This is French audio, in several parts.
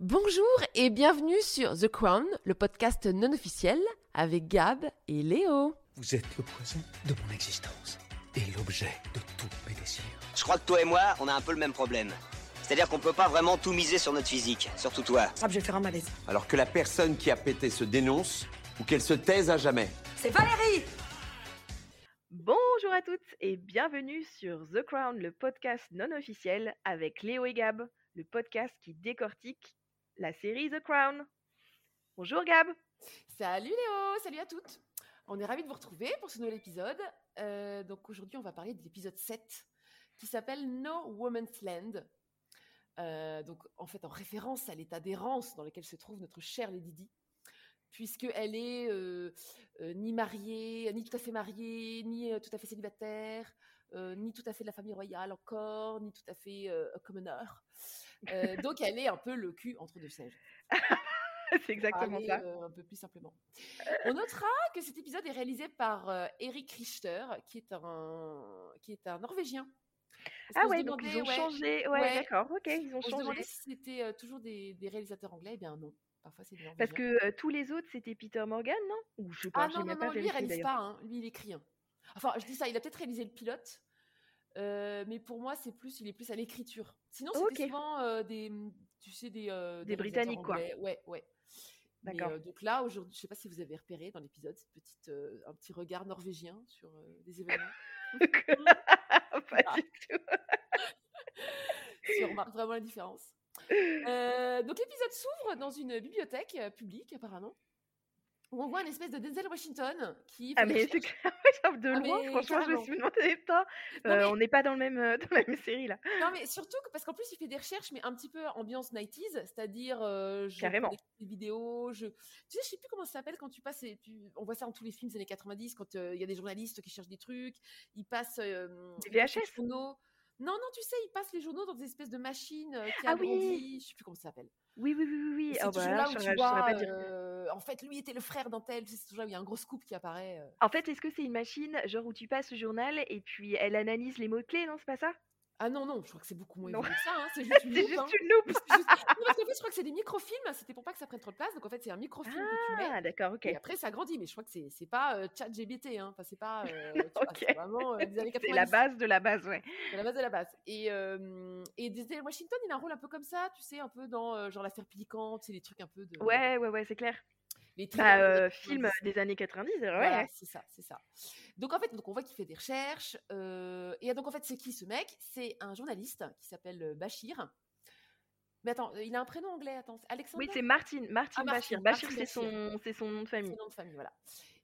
Bonjour et bienvenue sur The Crown, le podcast non officiel avec Gab et Léo. Vous êtes le poison de mon existence et l'objet de tous mes désirs. Je crois que toi et moi, on a un peu le même problème. C'est-à-dire qu'on peut pas vraiment tout miser sur notre physique, surtout toi. Ah, je vais faire un malaise. Alors que la personne qui a pété se dénonce ou qu'elle se taise à jamais. C'est Valérie Bonjour à toutes et bienvenue sur The Crown, le podcast non officiel avec Léo et Gab, le podcast qui décortique la série The Crown. Bonjour Gab Salut Léo, salut à toutes. On est ravis de vous retrouver pour ce nouvel épisode. Euh, donc aujourd'hui, on va parler de l'épisode 7 qui s'appelle No Woman's Land. Euh, donc en fait en référence à l'état d'errance dans lequel se trouve notre chère Lady Di, puisqu'elle est euh, ni mariée, ni tout à fait mariée, ni tout à fait célibataire, ni tout à fait de la famille royale encore, ni tout à fait commoner. Euh, donc elle est un peu le cul entre deux sièges. C'est exactement Parler, ça. euh, un peu plus simplement. On notera que cet épisode est réalisé par euh, Eric Richter, qui est un, qui est un Norvégien. Parce Ah se ouais, donc ils ont ouais, changé. Ouais, ouais. d'accord, ok, ils ont On se changé. demandait si c'était euh, toujours des, des réalisateurs anglais. Eh bien non, parfois c'est des Parce Norvégiens. que euh, tous les autres, c'était Peter Morgan, non? Ou je sais pas, Ah non, non, pas non, lui il réalise pas, hein. lui il écrit. hein. Enfin, je dis ça, il a peut-être réalisé le pilote, mais pour moi c'est plus, il est plus à l'écriture. Sinon c'était Ok. souvent euh, des, tu sais, des, euh, Des Britanniques, quoi. Ouais, ouais. D'accord. euh, donc là, aujourd'hui, je sais pas si vous avez repéré dans l'épisode cette petite, un petit regard norvégien sur des événements. pas du tout. si on remarque vraiment la différence. Donc l'épisode s'ouvre dans une bibliothèque publique apparemment, où on voit une espèce de Denzel Washington qui Ah mais c'est clair, de Ah, loin, mais franchement, je me suis demandé, putain, euh, mais- on n'est pas dans, le même, euh, dans la même série là. Non, mais surtout que- parce qu'en plus, il fait des recherches, mais un petit peu ambiance 90s, c'est-à-dire, euh, je Carrément. des vidéos, je... Tu sais, je sais plus comment ça s'appelle quand tu passes, et tu- on voit ça dans tous les films des années 90, quand euh, il y a des journalistes qui cherchent des trucs, ils passent... Des VHS? journaux. Non, non, tu sais, ils passent les journaux dans des espèces de machines euh, qui Ah oui. je sais plus comment ça s'appelle. Oui, oui, oui, oui. C'est Ah bah toujours là, là je où tu vois, euh, en fait, lui était le frère d'un tel, c'est toujours là où il y a un gros scoop qui apparaît. euh. En fait, est-ce que c'est une machine, genre où tu passes le journal et puis elle analyse les mots-clés, non, c'est pas ça? Ah non, non, je crois que c'est beaucoup moins évolué que ça, hein, c'est juste une C'est loupe, juste hein. une loupe C'est juste- je crois que c'est des microfilms, c'était pour pas que ça prenne trop de place, donc en fait, c'est un microfilm que tu mets. Ah, d'accord, ok. Et après, ça grandit, mais je crois que c'est c'est pas euh, chat GBT, hein. Enfin, c'est pas. euh, tu vois, Ok. c'est vraiment euh, des années 90. C'est la base de la base, ouais. C'est la base de la base. Et, euh, et Denzel Washington, il a un rôle un peu comme ça, tu sais, un peu dans euh, genre l'affaire piquante, c'est des trucs un peu de. Ouais, ouais, ouais, c'est clair. Les Bah, euh, années film 90. des années 90, ouais. Voilà, c'est ça, c'est ça. Donc en fait, donc on voit qu'il fait des recherches. euh, et donc en fait, c'est qui ce mec? C'est un journaliste qui s'appelle Bachir. Mais attends, euh, il a un prénom anglais. Attends, c'est Alexander. Oui, c'est Martin, Martin Ah, Bachir. Martin, Bachir, c'est son, c'est son nom de famille. Son nom de famille, voilà.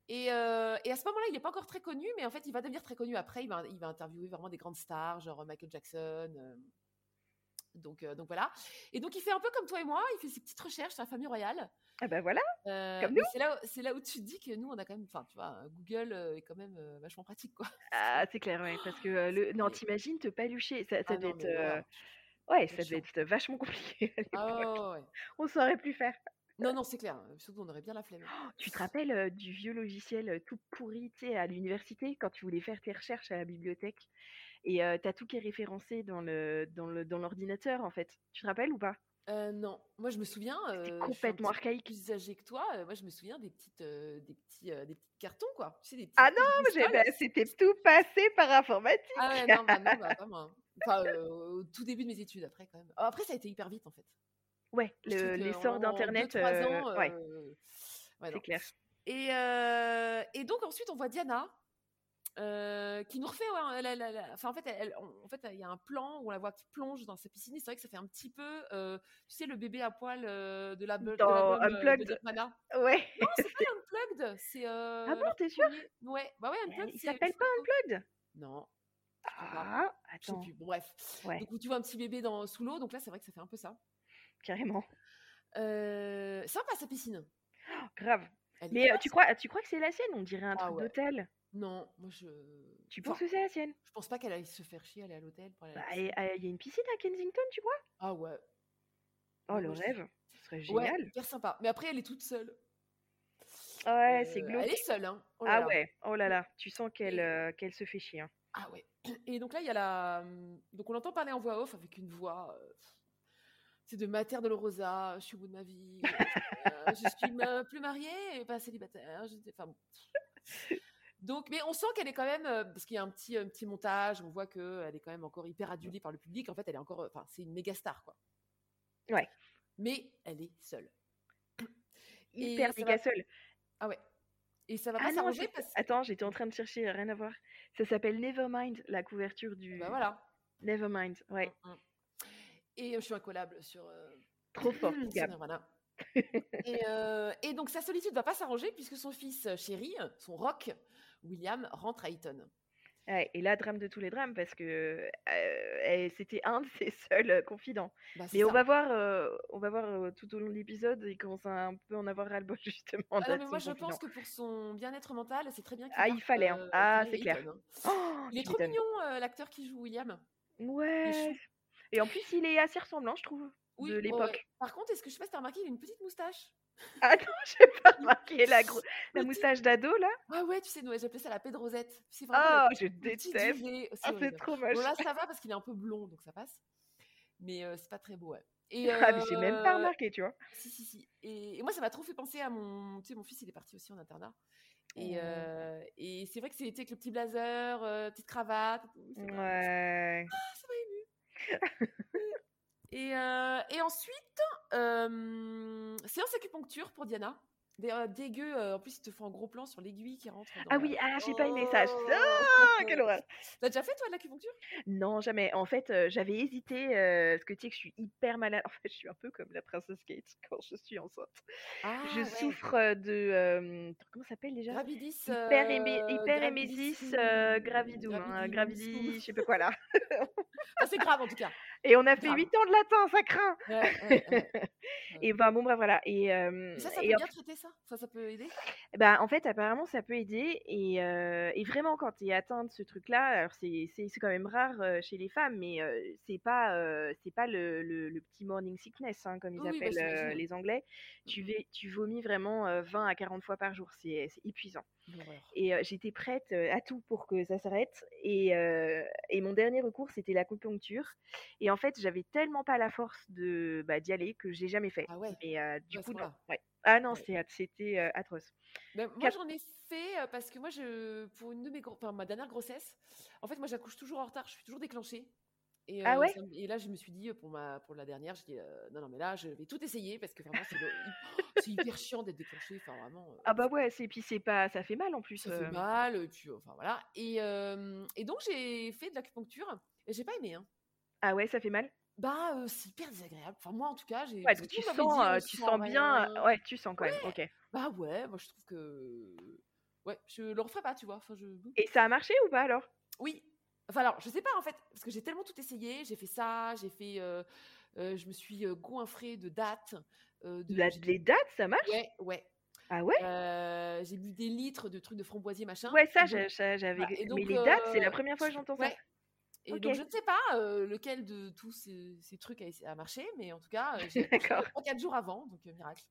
Et, euh, et à ce moment-là, il n'est pas encore très connu, mais en fait, il va devenir très connu après. Il va, il va interviewer vraiment des grandes stars, genre Michael Jackson. euh, donc, euh, donc voilà. Et donc, il fait un peu comme toi et moi. Il fait ses petites recherches sur la famille royale. Ah bah voilà. Euh, Comme nous. c'est là, où tu te dis que nous, on a quand même, enfin, tu vois, Google euh, est quand même euh, vachement pratique, quoi. Ah, c'est clair, ouais. Parce que euh, le... non, t'imagines te palucher. Ça, ça Ah non, être. Ouais, ça devait être vachement compliqué à Ah l'époque. ouais. On saurait plus faire. Non, non, c'est clair. Surtout, on aurait bien la flemme. Tu te rappelles euh, du vieux logiciel euh, tout pourri, tu sais, à l'université, quand tu voulais faire tes recherches à la bibliothèque et euh, t'as tout qui est référencé dans le dans le dans l'ordinateur en fait. Tu te rappelles ou pas? Non, moi je me souviens. je suis un complètement petit peu archaïque. Plus âgé que toi, moi je me souviens des petites, des petits, des petits cartons quoi. Tu sais des petits. Ah non, bah, c'était tout passé par informatique. Ah ouais, non, bah non, bah, pas moi. Enfin, euh, au tout début de mes études après quand même. Ah, Après, ça a été hyper vite en fait. Ouais, le- l'essor d'internet, euh, ouais, euh, ouais, c'est clair. Et, euh, et donc ensuite on voit Diana qui nous refait, ouais, la- la- la- enfin en fait, elle- on- en fait il y a un plan où on la voit qui plonge dans sa piscine. C'est vrai que ça fait un petit peu, tu sais, le bébé à poil de la de Dans de Unplugged. Mana. Ouais. Non, c'est pas Unplugged, c'est. Ah bon, t'es sûr Ouais, bah ouais, Unplugged. Il s'appelle pas. Unplugged Non. Ah, attends, plus. Bref. Ouais. Donc tu vois un petit bébé dans, sous l'eau, donc là c'est vrai que ça fait un peu ça. carrément. Euh, sympa sa piscine. Grave. Elle est Mais euh, tu crois, tu crois que c'est la sienne? On dirait un Ah truc ouais. d'hôtel. Non, moi je. Tu Enfin, penses que c'est la sienne? Je pense pas qu'elle aille se faire chier aller à l'hôtel Bah, Il y a une piscine à Kensington, tu crois? Ah ouais. Oh, Ouais, le moi, je- rêve. Ce serait Ouais, génial. hyper sympa. Mais après, elle est toute seule. Ouais, c'est Euh, glauque. Elle est seule, hein. Oh là Ah là. ouais, oh là là, tu sens qu'elle euh, qu'elle se fait chier. hein. Ah ouais. Et donc là, il y a la. Donc on entend parler en voix off avec une voix. euh, C'est de Mater de Rosa, je suis au bout de ma vie, euh, je suis ma- plus mariée et pas célibataire. je Enfin, bon. Donc, mais on sent qu'elle est quand même, euh, parce qu'il y a un petit, un petit montage, on voit qu'elle est quand même encore hyper adulée par le public. En fait, elle est encore, enfin, c'est une méga star, quoi. Ouais. Mais elle est seule. Hyper méga va- seule. Ah ouais. Et ça va Ah pas non, s'arranger c'est- parce que. Attends, j'étais en train de chercher, rien à voir. Ça s'appelle Nevermind, la couverture du. Bah voilà. Nevermind, ouais. Mm, mm. Et euh, je suis incollable sur. euh, Trop fort, et, euh, et donc sa solitude va pas s'arranger puisque son fils chéri, son rock, William, rentre à Eton. Ouais, et là, drame de tous les drames, parce que euh, c'était un de ses seuls confidents. Bah, Mais on va voir, euh, on va voir euh, tout au long de l'épisode, il commence à un peu en avoir ras-le-bol justement. Ah non, mais moi je confident. pense que pour son bien-être mental, c'est très bien qu'il Ah, il fallait, hein. Ah, c'est clair. Hein. Oh, Il est trop mignon, l'acteur qui joue William. Ouais. Et en plus, il est assez ressemblant, je trouve, Oui, de ouais, l'époque. ouais. Par contre, est-ce que je sais pas si t'as remarqué, il a une petite moustache. Ah non, j'ai pas remarqué la, la petit- moustache d'ado là? Ah ouais, tu sais, nous, j'appelais ça la Pédrosette. C'est vraiment Oh, le je déteste. Ah, c'est trop moche. Bon là ça va parce qu'il est un peu blond donc ça passe. Mais euh, c'est pas très beau ouais. Et Ah, mais j'ai même pas remarqué, tu vois. Si si si. Et, et moi ça m'a trop fait penser à mon tu sais mon fils il est parti aussi en internat. Et, Oh. euh, et c'est vrai que c'était avec le petit blazer, petite cravate. Ouais. Ah, ça m'a ému. et, euh, et ensuite, euh, séance acupuncture pour Diana. D'ailleurs, dégueu, euh, en plus, ils te font un gros plan sur l'aiguille qui rentre. Dans Ah la- oui, ah, j'ai pas aimé ça. Oh. Ah, quelle horreur. T'as déjà fait, toi, de l'acupuncture? Non, jamais. En fait, euh, j'avais hésité, euh, parce que tu sais que je suis hyper malade. En fait, je suis un peu comme la princesse Kate quand je suis enceinte. Ah, je ouais. souffre euh, de... euh, comment ça s'appelle déjà? Gravidis. Hyper euh, hyperémésis euh, gravidum, hein, gravidi, je sais pas quoi là. Ah, c'est grave, en tout cas. Et on a fait Grave. 8 ans de latin, ça craint. Ouais, ouais, ouais. Et ben bon, bref, voilà. Et, euh, Et ça, ça peut en bien traiter ça? Enfin, ça peut aider? Bah, en fait, apparemment, ça peut aider. Et, euh, et vraiment, quand tu es atteint de ce truc-là, alors c'est c'est- c'est quand même rare euh, chez les femmes, mais c'est pas, c'est pas le, le- le petit morning sickness, hein, comme ils Oui, bah, appellent les Anglais. Tu, vais, tu vomis vraiment euh, 20 à 40 fois par jour. C'est c'est épuisant. Et euh, j'étais prête euh, à tout pour que ça s'arrête. Et, euh, et mon dernier recours, c'était l'acupuncture. Et en fait, j'avais tellement pas la force de bah, d'y aller que j'ai jamais fait. Ah ouais? Mais du coup, non. Ouais. Ah non, Ouais. c'était at- c'était atroce. Ben, moi, j'en ai fait parce que moi, je, pour une de mes enfin, ma dernière grossesse, en fait, moi, j'accouche toujours en retard, je suis toujours déclenchée. Et, Ah euh, ouais? ça me- et là, je me suis dit, euh, pour, ma, pour la dernière, dit, euh, non, non, mais là, je vais tout essayer parce que vraiment, c'est hyper chiant d'être déclenchée. Enfin, vraiment. euh, Ah bah ouais, c'est puis c'est pas, ça fait mal en plus. Ça euh. fait mal, et puis, euh, enfin, voilà. Et, euh, et donc, j'ai fait de l'acupuncture et j'ai pas aimé. Hein. Ah ouais, ça fait mal? Bah, euh, c'est hyper désagréable. Enfin, moi, en tout cas, j'ai. Ouais, donc tu sens, euh, dit, tu sens bien. rien. Ouais, tu sens quand même. Ok. Bah ouais, moi, je trouve que. Ouais, je le referai pas, tu vois. Enfin, je... Et ça a marché ou pas alors? Oui. Enfin alors, je sais pas en fait, parce que j'ai tellement tout essayé. J'ai fait ça, j'ai fait, euh, euh, je me suis euh, goinfrée de dates. euh, de, La- Les dates, ça marche? Ouais, ouais. Ah ouais? J'ai bu des litres de trucs de framboisier machin. Ouais, ça, Et ça, j'avais. voilà, et Mais les dates, c'est la première fois que j'entends ça. ouais. Et Ok. donc je ne sais pas lequel de tous ces, ces trucs a, a marché, mais en tout cas, j'ai D'accord. 3-4 jours avant, donc miracle.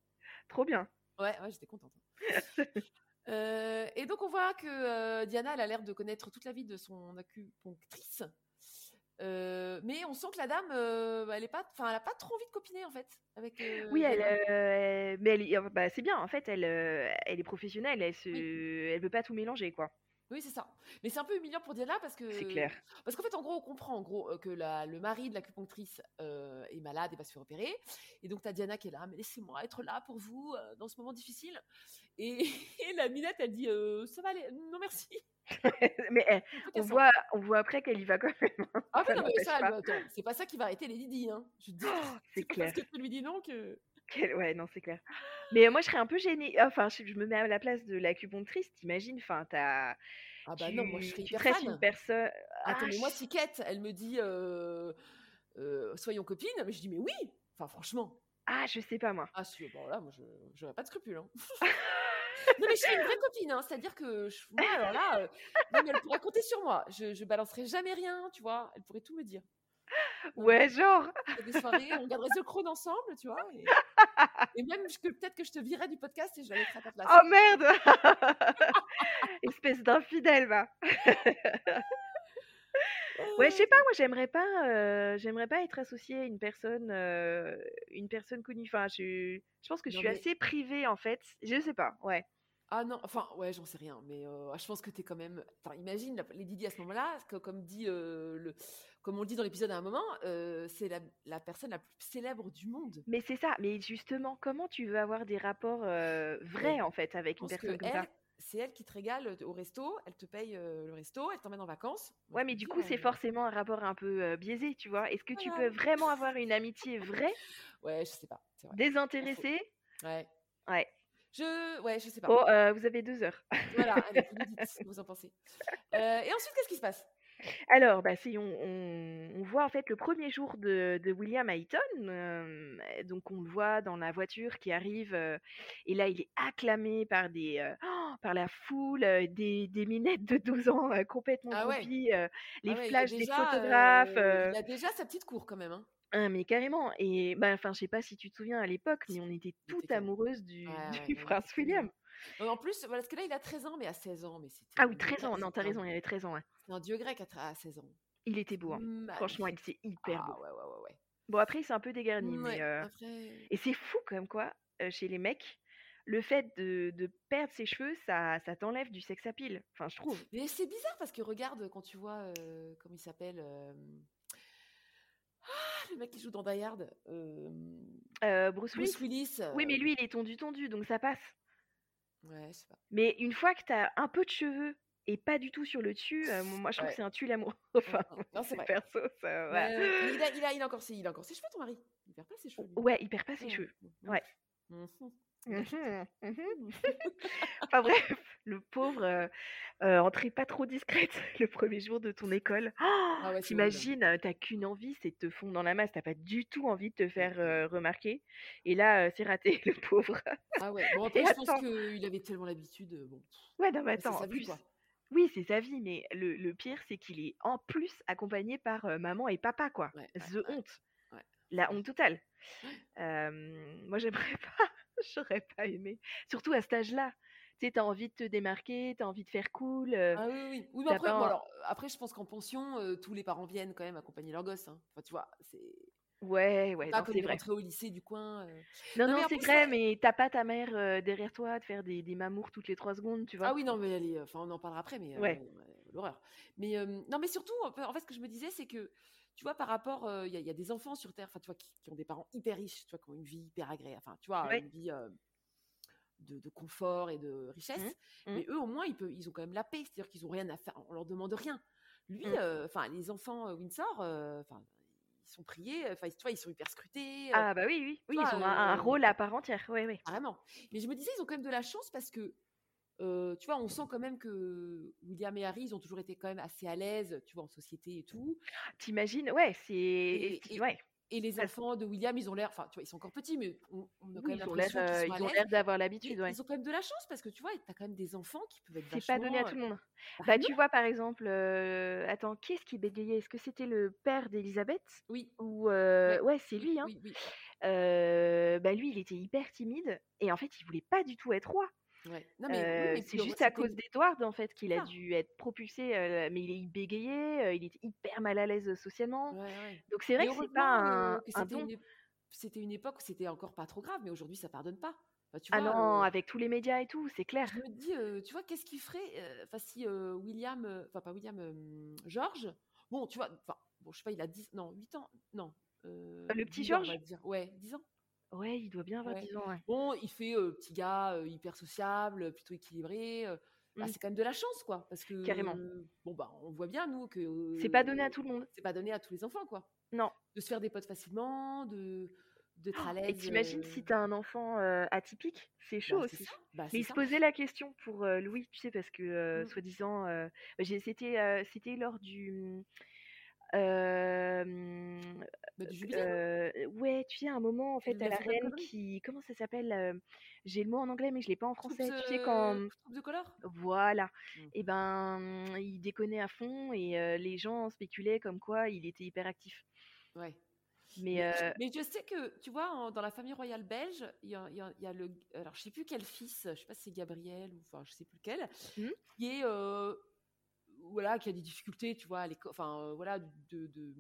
Trop bien. Ouais, ouais, j'étais contente. Euh, et donc on voit que euh, Diana, elle a l'air de connaître toute la vie de son acupunctrice. Euh, mais on sent que la dame, elle est pas, enfin, elle a pas trop envie de copiner en fait avec. Oui, elle, mais elle, bah, c'est bien. En fait, elle, elle est professionnelle. Elle se, elle veut pas tout mélanger, quoi. Oui, c'est ça. Mais c'est un peu humiliant pour Diana parce que. C'est clair. Parce qu'en fait, en gros, on comprend en gros euh, que la- le mari de l'acupunctrice euh, est malade et va se faire opérer. Et donc, tu as Diana qui est là, mais laissez-moi être là pour vous euh, dans ce moment difficile. Et, et la minette, elle dit euh, ça va aller, non merci. mais eh, on voit, on voit après qu'elle y va quand même. hein. Ah ça oui, non, mais ça, c'est pas ça qui va arrêter Lady Di. Hein. Je dis, c'est pas clair. parce que tu lui dis non que. Quel- Ouais, non, c'est clair. Mais euh, moi, je serais un peu gênée. Enfin, je, je me mets à la place de l'acupunctrice. T'imagines, enfin, t'as. Ah bah tu, non, moi je serais hyper fan. une personne. Attends, Ah, mais moi, si Kate, elle me dit euh, euh, soyons copines, mais je dis mais oui. Enfin, franchement. ah, je sais pas moi. Ah, si, bon là, moi, je j'aurais pas de scrupules. Hein. non, mais je suis une vraie copine, hein, c'est-à-dire que je- moi, alors là, euh, non, mais elle pourrait compter sur moi. Je, je balancerai jamais rien, tu vois. Elle pourrait tout me dire. Ouais, genre. Des soirées, on regarderait The Crown ensemble, tu vois. Et, et même que peut-être que je te virais du podcast et je la mettrais à ta place. Oh merde Espèce d'infidèle, va. Ouais, je sais pas, moi j'aimerais pas, euh, j'aimerais pas être associée à une personne, euh, une personne connue. Enfin, je, je pense que je Non, suis mais- assez privée en fait. Je sais pas, ouais. Ah non, enfin, ouais, j'en sais rien, mais euh, je pense que t'es quand même. Enfin, imagine la- Lady Di à ce moment-là, que, comme dit le, comme on le dit dans l'épisode à un moment, euh, c'est la, la personne la plus célèbre du monde. Mais c'est ça. Mais justement, comment tu veux avoir des rapports euh, vrais Ouais. en fait avec une personne comme elle, ça? c'est elle qui te régale au resto, elle te paye euh, le resto, elle t'emmène en vacances. Ouais, mais du coup, c'est euh, forcément un rapport un peu euh, biaisé, tu vois? Est-ce que tu peux vraiment avoir une amitié vraie, Ouais, je sais pas. C'est vrai. désintéressée? Ouais. Ouais. Je, ouais, je sais pas. Oh, euh, vous avez deux heures. Voilà, allez, vous dites ce que vous en pensez. Euh, et ensuite, qu'est-ce qui se passe? Alors, bah, c'est, on, on, on voit en fait le premier jour de, de William Hayton. euh, donc, on le voit dans la voiture qui arrive. euh, et là, il est acclamé par, des, euh, oh, par la foule, des, des minettes de 12 ans complètement Ah ouais. les Ah ouais, flashs des photographes. Il a déjà sa petite cour quand même. Hein. ah, mais carrément. Et bah, enfin, je sais pas si tu te souviens à l'époque, mais on était toutes amoureuses du, Ouais, prince William. En plus, voilà, parce que là, il a 13 ans, mais à 16 ans, mais c'était. Ah oui, un 13 dieu ans. Non, t'as raison, il avait 13 ans. ouais. c'était un dieu grec à, à 16 ans. Il était beau. hein. Franchement, il était hyper Ah beau. ouais, ouais, ouais, ouais. Bon, après, c'est un peu dégarni, Ouais, mais. euh, après. Et c'est fou comme quoi, euh, chez les mecs, le fait de, de perdre ses cheveux, ça, ça t'enlève du sex appeal. Enfin, je trouve. Mais c'est bizarre parce que regarde, quand tu vois, euh, comment il s'appelle euh, ah, le mec qui joue dans Die Hard, euh, Euh, Bruce Willis. Bruce Willis. Oui, mais euh, lui, il est tondu tondu, donc ça passe. Ouais, pas. Mais une fois que t'as un peu de cheveux et pas du tout sur le dessus, euh, moi, je trouve Ouais. que c'est un tue l'amour. enfin, Mm, mm. Non, c'est perso, ça. voilà. Il, a, il, a, il, a encore ses, il a encore ses cheveux, ton mari? Il perd pas ses cheveux. lui. Ouais, il perd pas ses Ouais. cheveux. Mhm. Ouais. Mhm, mhm. enfin bref, le pauvre, euh, euh, entrée pas trop discrète le premier jour de ton école. Oh, Ah ouais, c'est horrible. T'imagines, euh, t'as qu'une envie, c'est de te fondre dans la masse, t'as pas du tout envie de te faire euh, remarquer. Et là, euh, c'est raté, le pauvre. Ah ouais. Bon, après, Et je pense attends. qu'il avait tellement l'habitude. euh, Bon, Ouais, non, mais c'est attends, sa en vie, plus, quoi. oui, c'est sa vie, mais le, le pire, c'est qu'il est en plus accompagné par euh, maman et papa, quoi. Ouais, The ouais. honte. Ouais. La honte totale. Euh, moi, j'aimerais pas, j'aurais pas aimé. Surtout à cet âge-là. Tu sais, t'as envie de te démarquer, t'as envie de faire cool. euh, Ah oui, oui, oui. Mais après, bon, alors, après, je pense qu'en pension, euh, tous les parents viennent quand même accompagner leurs gosses. hein. Enfin, tu vois, c'est Ouais, ouais, pas c'est vrai. au lycée du coin. euh. Non, Non, c'est vrai, mais t'as pas ta mère euh, derrière toi de faire des, des mamours toutes les trois secondes, tu vois? Ah oui, non, mais elle est. Enfin, on en parlera après, mais euh, Ouais. ouais, l'horreur. Mais euh, non, mais surtout, en fait, ce que je me disais, c'est que, tu vois, par rapport, euh, il y, a- il y a des enfants sur Terre, enfin, tu vois, qui, qui ont des parents hyper riches, tu vois, qui ont une vie hyper agréable, enfin, tu vois, une vie euh, de, de confort et de richesse. Mhm. Mais eux, au moins, ils, peuvent, ils ont quand même la paix, c'est-à-dire qu'ils ont rien à faire, on leur demande rien. Lui, euh, enfin, les enfants Windsor, enfin, ils sont priés, enfin, tu vois, ils sont hyper scrutés. Ah bah oui, oui, oui, vois, ils ont un, un rôle à part entière, ouais, ouais. Carrément. Mais je me disais, ils ont quand même de la chance parce que, euh, tu vois, on sent quand même que William et Harry, ils ont toujours été quand même assez à l'aise, tu vois, en société et tout. T'imagines, ouais, c'est... Et- et- Ouais, Et les enfants de William, ils ont l'air, enfin, tu vois, ils sont encore petits, mais on, on a quand oui, même ils ont l'air l'impression euh, qu'ils sont ils ont l'air d'avoir Mais l'habitude, ouais. Ils ont quand même de la chance parce que, tu vois, t'as quand même des enfants qui peuvent être C'est pas donné à tout le monde. euh, Bah, tu vois, par exemple, euh, attends, qui est-ce qui bégayait? Est-ce que c'était le père d'Elisabeth? Oui, Ou euh, Ouais, ouais, c'est lui, hein. oui, oui. Euh, bah lui, il était hyper timide et en fait, il voulait pas du tout être roi. Ouais. Non, mais, oui, Euh, mais c'est euh, juste à cause d'Edward en fait qu'il a ça. dû être propulsé, euh, mais il est bégayé, euh, il était hyper mal à l'aise socialement. Ouais, ouais. Donc c'est vrai Mais que c'est pas un, euh, un don. une, c'était une époque où c'était encore pas trop grave, mais aujourd'hui, ça pardonne pas. Enfin, tu Ah vois, non, euh, avec tous les médias et tout, c'est clair. Je me dis, euh, tu vois, qu'est-ce qu'il ferait euh, Enfin, si euh, William, euh, enfin, pas William, euh, George, bon, tu vois, enfin, bon, je sais pas, il a 10, non, 8 ans, non. euh, Le petit 10 ans, on George va dire. Ouais, 10 ans. Ouais, il doit bien avoir Ouais. 10 ans, ouais. Bon, il fait euh, petit gars, euh, hyper sociable, plutôt équilibré. euh, bah, Mm. c'est quand même de la chance, quoi. Parce que, Carrément. bon, bah, on voit bien, nous, que. C'est pas donné à tout le monde. C'est pas donné à tous les enfants, quoi. Non. De se faire des potes facilement, de d'être à l'aise. Et t'imagines si t'as un enfant atypique, c'est bah, chaud c'est aussi. bah, Mais il se posait la question pour Louis, tu sais, parce que euh, Mm. soi-disant, bah, c'était c'était lors du hum, Bah, du ouais, tu sais, à un moment en fait à la reine qui, comment ça s'appelle J'ai le mot en anglais, mais je l'ai pas en Troupe, français. Tu sais quand, troupe de couleur voilà, Mm. et ben, il déconnait à fond et les gens spéculaient comme quoi il était hyper actif. Ouais. Mais euh, mais je sais que, tu vois, en- dans la famille royale belge, il y a, y y le. Alors, je sais plus quel fils, je sais pas si c'est Gabriel ou enfin, je sais plus lequel, Mhm. qui est. euh, voilà, qui a des difficultés, tu vois, à enfin, euh, voilà, de, de-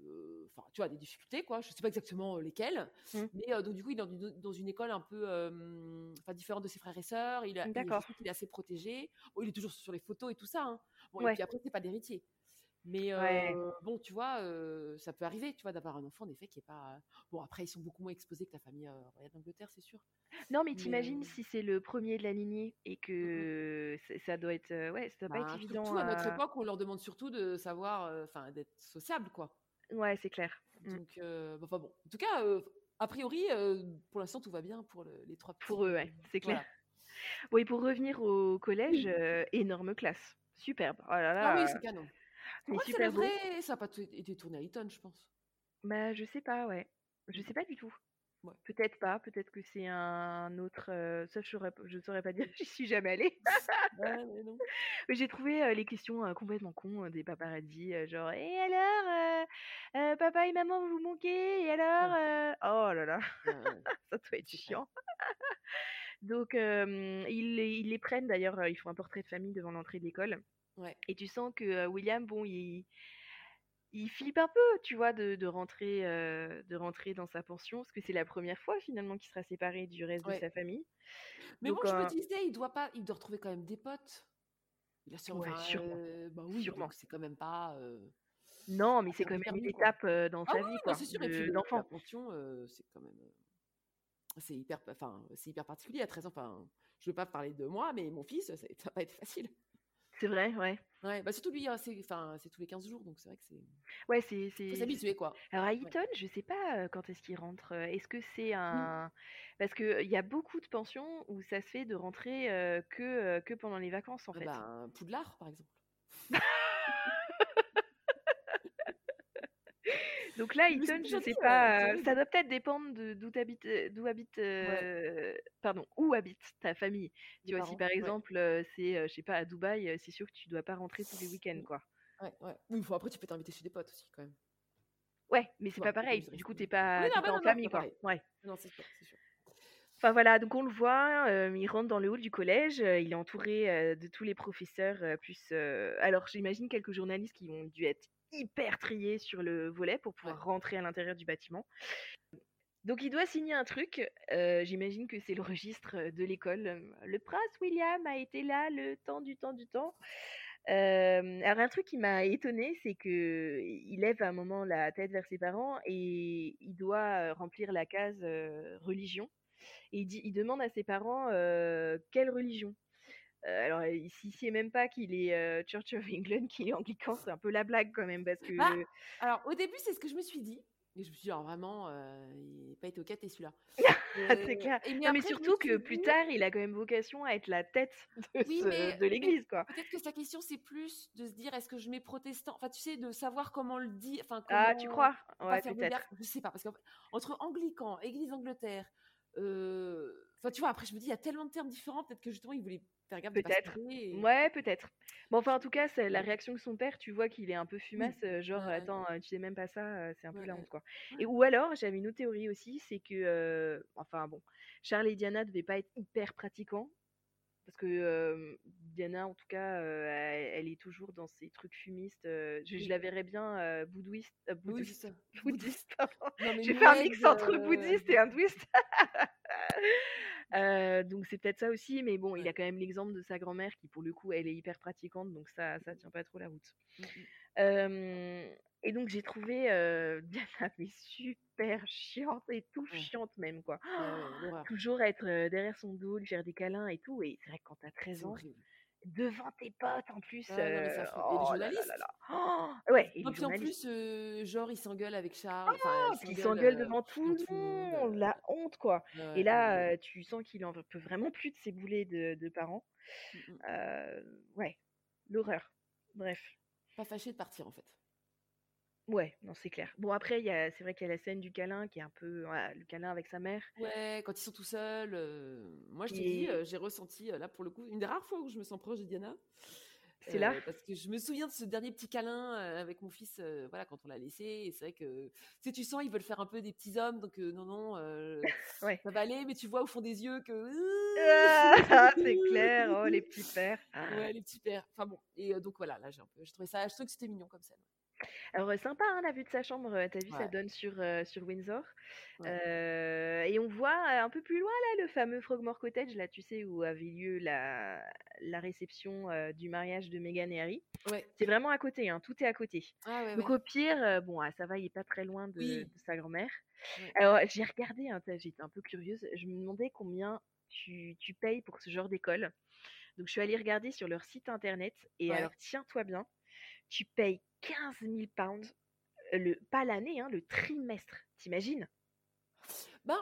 euh, enfin, tu vois, des difficultés, quoi. Je sais pas exactement euh, lesquelles, Mmh. mais euh, donc du coup, il est dans une, dans une école un peu, euh, enfin, différente de ses frères et sœurs. Il, a, il- est assez protégé. Bon, il est toujours sur les photos et tout ça. hein. Bon, et puis après, c'est pas d'héritier. Mais euh, Ouais. bon, tu vois, euh, ça peut arriver, tu vois, d'avoir un enfant, en effet, qui est pas. Bon, après, ils sont beaucoup moins exposés que la famille euh, royale d'Angleterre, c'est sûr. Non, mais Mais, t'imagines euh, si c'est le premier de la lignée et que c'est- ça doit être, euh, ouais, ça doit pas bah, être évident. surtout à notre époque, on leur demande surtout de savoir, euh, enfin, d'être sociable, quoi. Ouais, c'est clair. Mm. Donc, euh, bah, enfin bon. En tout cas, euh, a priori, euh, pour l'instant, tout va bien pour le- les trois petits. Pour eux, ouais, c'est clair. Voilà. Oui, pour revenir au collège, euh, énorme classe, superbe. Oh là Ah oui, c'est canon. Mais Moi, c'est le super beau. vrai, ça n'a pas été tourné à Eton, je pense. Bah, je sais pas, ouais. Je sais pas du tout. Ouais. Peut-être pas, peut-être que c'est un autre. euh, ça, je je saurais pas dire, j'y suis jamais allée. Ouais, mais non. Mais J'ai trouvé euh, les questions euh, complètement cons euh, des paparazzis, euh, genre Et alors, euh, euh, papa et maman vous manquez Et alors euh, Oh là là, Ouais, ouais. ça doit être chiant. Donc, euh, ils, les, ils les prennent d'ailleurs, ils font un portrait de famille devant l'entrée de l'école. Ouais. Et tu sens que euh, William, bon, il, il flippe un peu, tu vois, de, de rentrer, euh, de rentrer dans sa pension, parce que c'est la première fois finalement qu'il sera séparé du reste de sa famille. Mais Donc, bon, je me disais, il doit pas, il doit retrouver quand même des potes. Il a sûrement. Ouais, sûrement. bah oui, Sûrement. c'est quand même pas. Non, mais c'est quand même une quoi. étape dans Ah sa vie, quoi, c'est sûr. De- d'enfant. la pension, c'est quand même. C'est hyper, enfin, c'est hyper particulier à 13 ans. Enfin, je veux pas parler de moi, mais mon fils, ça n'a pas été facile. C'est vrai, ouais. Ouais, bah surtout lui, hein, c'est, enfin, c'est tous les 15 jours, donc c'est vrai que c'est. Ouais, c'est. Faut s'habituer, quoi. Alors à Ouais. Eton, je sais pas euh, quand est-ce qu'il rentre. euh, Est-ce que c'est Mmh. un... Parce qu'il y a beaucoup de pensions où ça se fait de rentrer euh, que, que pendant les vacances, en Ah fait. bah, Poudlard, par exemple. Donc là, Eton, je sais gentil, pas. euh, horrible. ça doit peut-être dépendre d'où t'habites, euh, d'où habite, euh, pardon, où habite ta famille. Les Tu vois, si par exemple euh, c'est, euh, je sais pas, à Dubaï, euh, c'est sûr que tu dois pas rentrer tous les week-ends, quoi. Ouais, ouais. Oui, après, tu peux t'inviter chez des potes aussi, quand même. Ouais, mais c'est pas pareil. Du coup, t'es pas, Oui, t'es non, pas bah en non, non, famille, quoi. Ouais. Non, c'est sûr, c'est sûr. Enfin voilà, donc on le voit, euh, il rentre dans le hall du collège, euh, il est entouré euh, de tous les professeurs, euh, plus... euh, alors j'imagine quelques journalistes qui ont dû être hyper triés sur le volet pour pouvoir Ouais. rentrer à l'intérieur du bâtiment. Donc il doit signer un truc, euh, j'imagine que c'est le registre de l'école. Le prince William a été là le temps du temps du temps. Euh, alors un truc qui m'a étonné, c'est que il lève à un moment la tête vers ses parents et il doit euh, remplir la case euh, religion. Et il, dit, il demande à ses parents quelle religion? Euh, alors ici, c'est même pas qu'il est euh, Church of England, qu'il est anglican, c'est un peu la blague quand même parce que Bah, Alors, au début, c'est ce que je me suis dit. Et je me suis dit, alors vraiment, euh, il n'a pas été au caté celui-là. Ah, c'est clair. et Non, mais après, surtout que plus tard, il a quand même vocation à être la tête de, Oui, ce- mais- de mais- l'église, quoi. Peut-être que sa question, c'est plus de se dire, est-ce que je mets protestant? Enfin, tu sais, de savoir comment on le dit. Enfin, Ah, tu crois? Ouais, peut-être. Je sais pas, parce qu'entre anglican, église Angleterre, euh, enfin, tu vois, après, je me dis, il y a tellement de termes différents, peut-être que justement, il voulait faire gaffe Peut-être. et- Ouais, peut-être. Bon, enfin, en tout cas, c'est la réaction de son père, tu vois qu'il est un peu fumasse, euh, genre, Ouais, ouais. attends, euh, tu sais même pas ça, euh, c'est un peu Ouais, la ouais. honte, quoi. Ouais. Et ou alors, j'avais une autre théorie aussi, c'est que, euh, enfin bon, Charles et Diana devaient pas être hyper pratiquants, parce que euh, Diana, en tout cas, euh, elle, elle est toujours dans ses trucs fumistes. euh, je, la verrais bien bouddhiste, bouddhiste, bouddhiste. Mais J'ai fait un mix entre bouddhiste et hindouiste. Euh, donc c'est peut-être ça aussi, mais bon, il a quand même l'exemple de sa grand-mère qui, pour le coup, elle est hyper pratiquante, donc ça, ça tient pas trop la route. Mm, mm. Euh, et donc j'ai trouvé euh, Diana mais super chiante et tout Ouais. chiante même quoi. Ouais, l'horreur. Toujours être derrière son dos, lui faire des câlins et tout. Et c'est vrai que quand t'as 13 C'est ans, horrible. Devant tes potes en plus. Ouais, non, mais ça fout. Et les oh là là journalistes là là. Oh, ouais, et Non, les puis en plus, euh, genre, il s'engueule avec Charles. Enfin, Ah, il qui s'engueule, s'engueule euh, devant tout le monde, la honte quoi. ouais, Et là, ouais. tu sens qu'il en peut vraiment plus de ses boulets de, de parents. Mm, mm. Euh, ouais, l'horreur. Bref. Pas fâché de partir, en fait. Ouais, non, c'est clair. Bon, après, il y a, c'est vrai qu'il y a la scène du câlin qui est un peu. voilà, le câlin avec sa mère. Ouais, quand ils sont tout seuls. euh, moi, je Et- dis, euh, j'ai ressenti, euh, là, pour le coup, une des rares fois où je me sens proche de Diana. C'est là? Euh, Parce que je me souviens de ce dernier petit câlin euh, avec mon fils, euh, voilà, quand on l'a laissé. Et c'est vrai que, tu sais, tu sens, ils veulent faire un peu des petits hommes. Donc, euh, non, non, euh, Ouais. ça va aller. Mais tu vois au fond des yeux que, Ah, c'est clair, oh les petits pères. Ouais, les petits pères. Enfin bon, et euh, donc voilà, là j'ai un peu, je trouvais ça, je trouvais que c'était mignon comme scène. Alors sympa hein, la vue de sa chambre, tu vu ça donne sur, euh, sur Windsor. Ouais. Euh, et on voit un peu plus loin là le fameux Frogmore Cottage, là tu sais où avait lieu la, la réception euh, du mariage de Meghan et Harry. Ouais. C'est vraiment à côté, hein, tout est à côté. Ah ouais, Donc au pire, bon ah, ça va, il est pas très loin de, Oui. de sa grand-mère. Alors j'ai regardé, hein, t'as- j'étais un peu curieuse, je me demandais combien tu, tu payes pour ce genre d'école. Donc je suis allée regarder sur leur site internet et alors tiens-toi bien, tu payes 15 000 pounds, le, pas l'année, hein, le trimestre, t'imagines? Ben,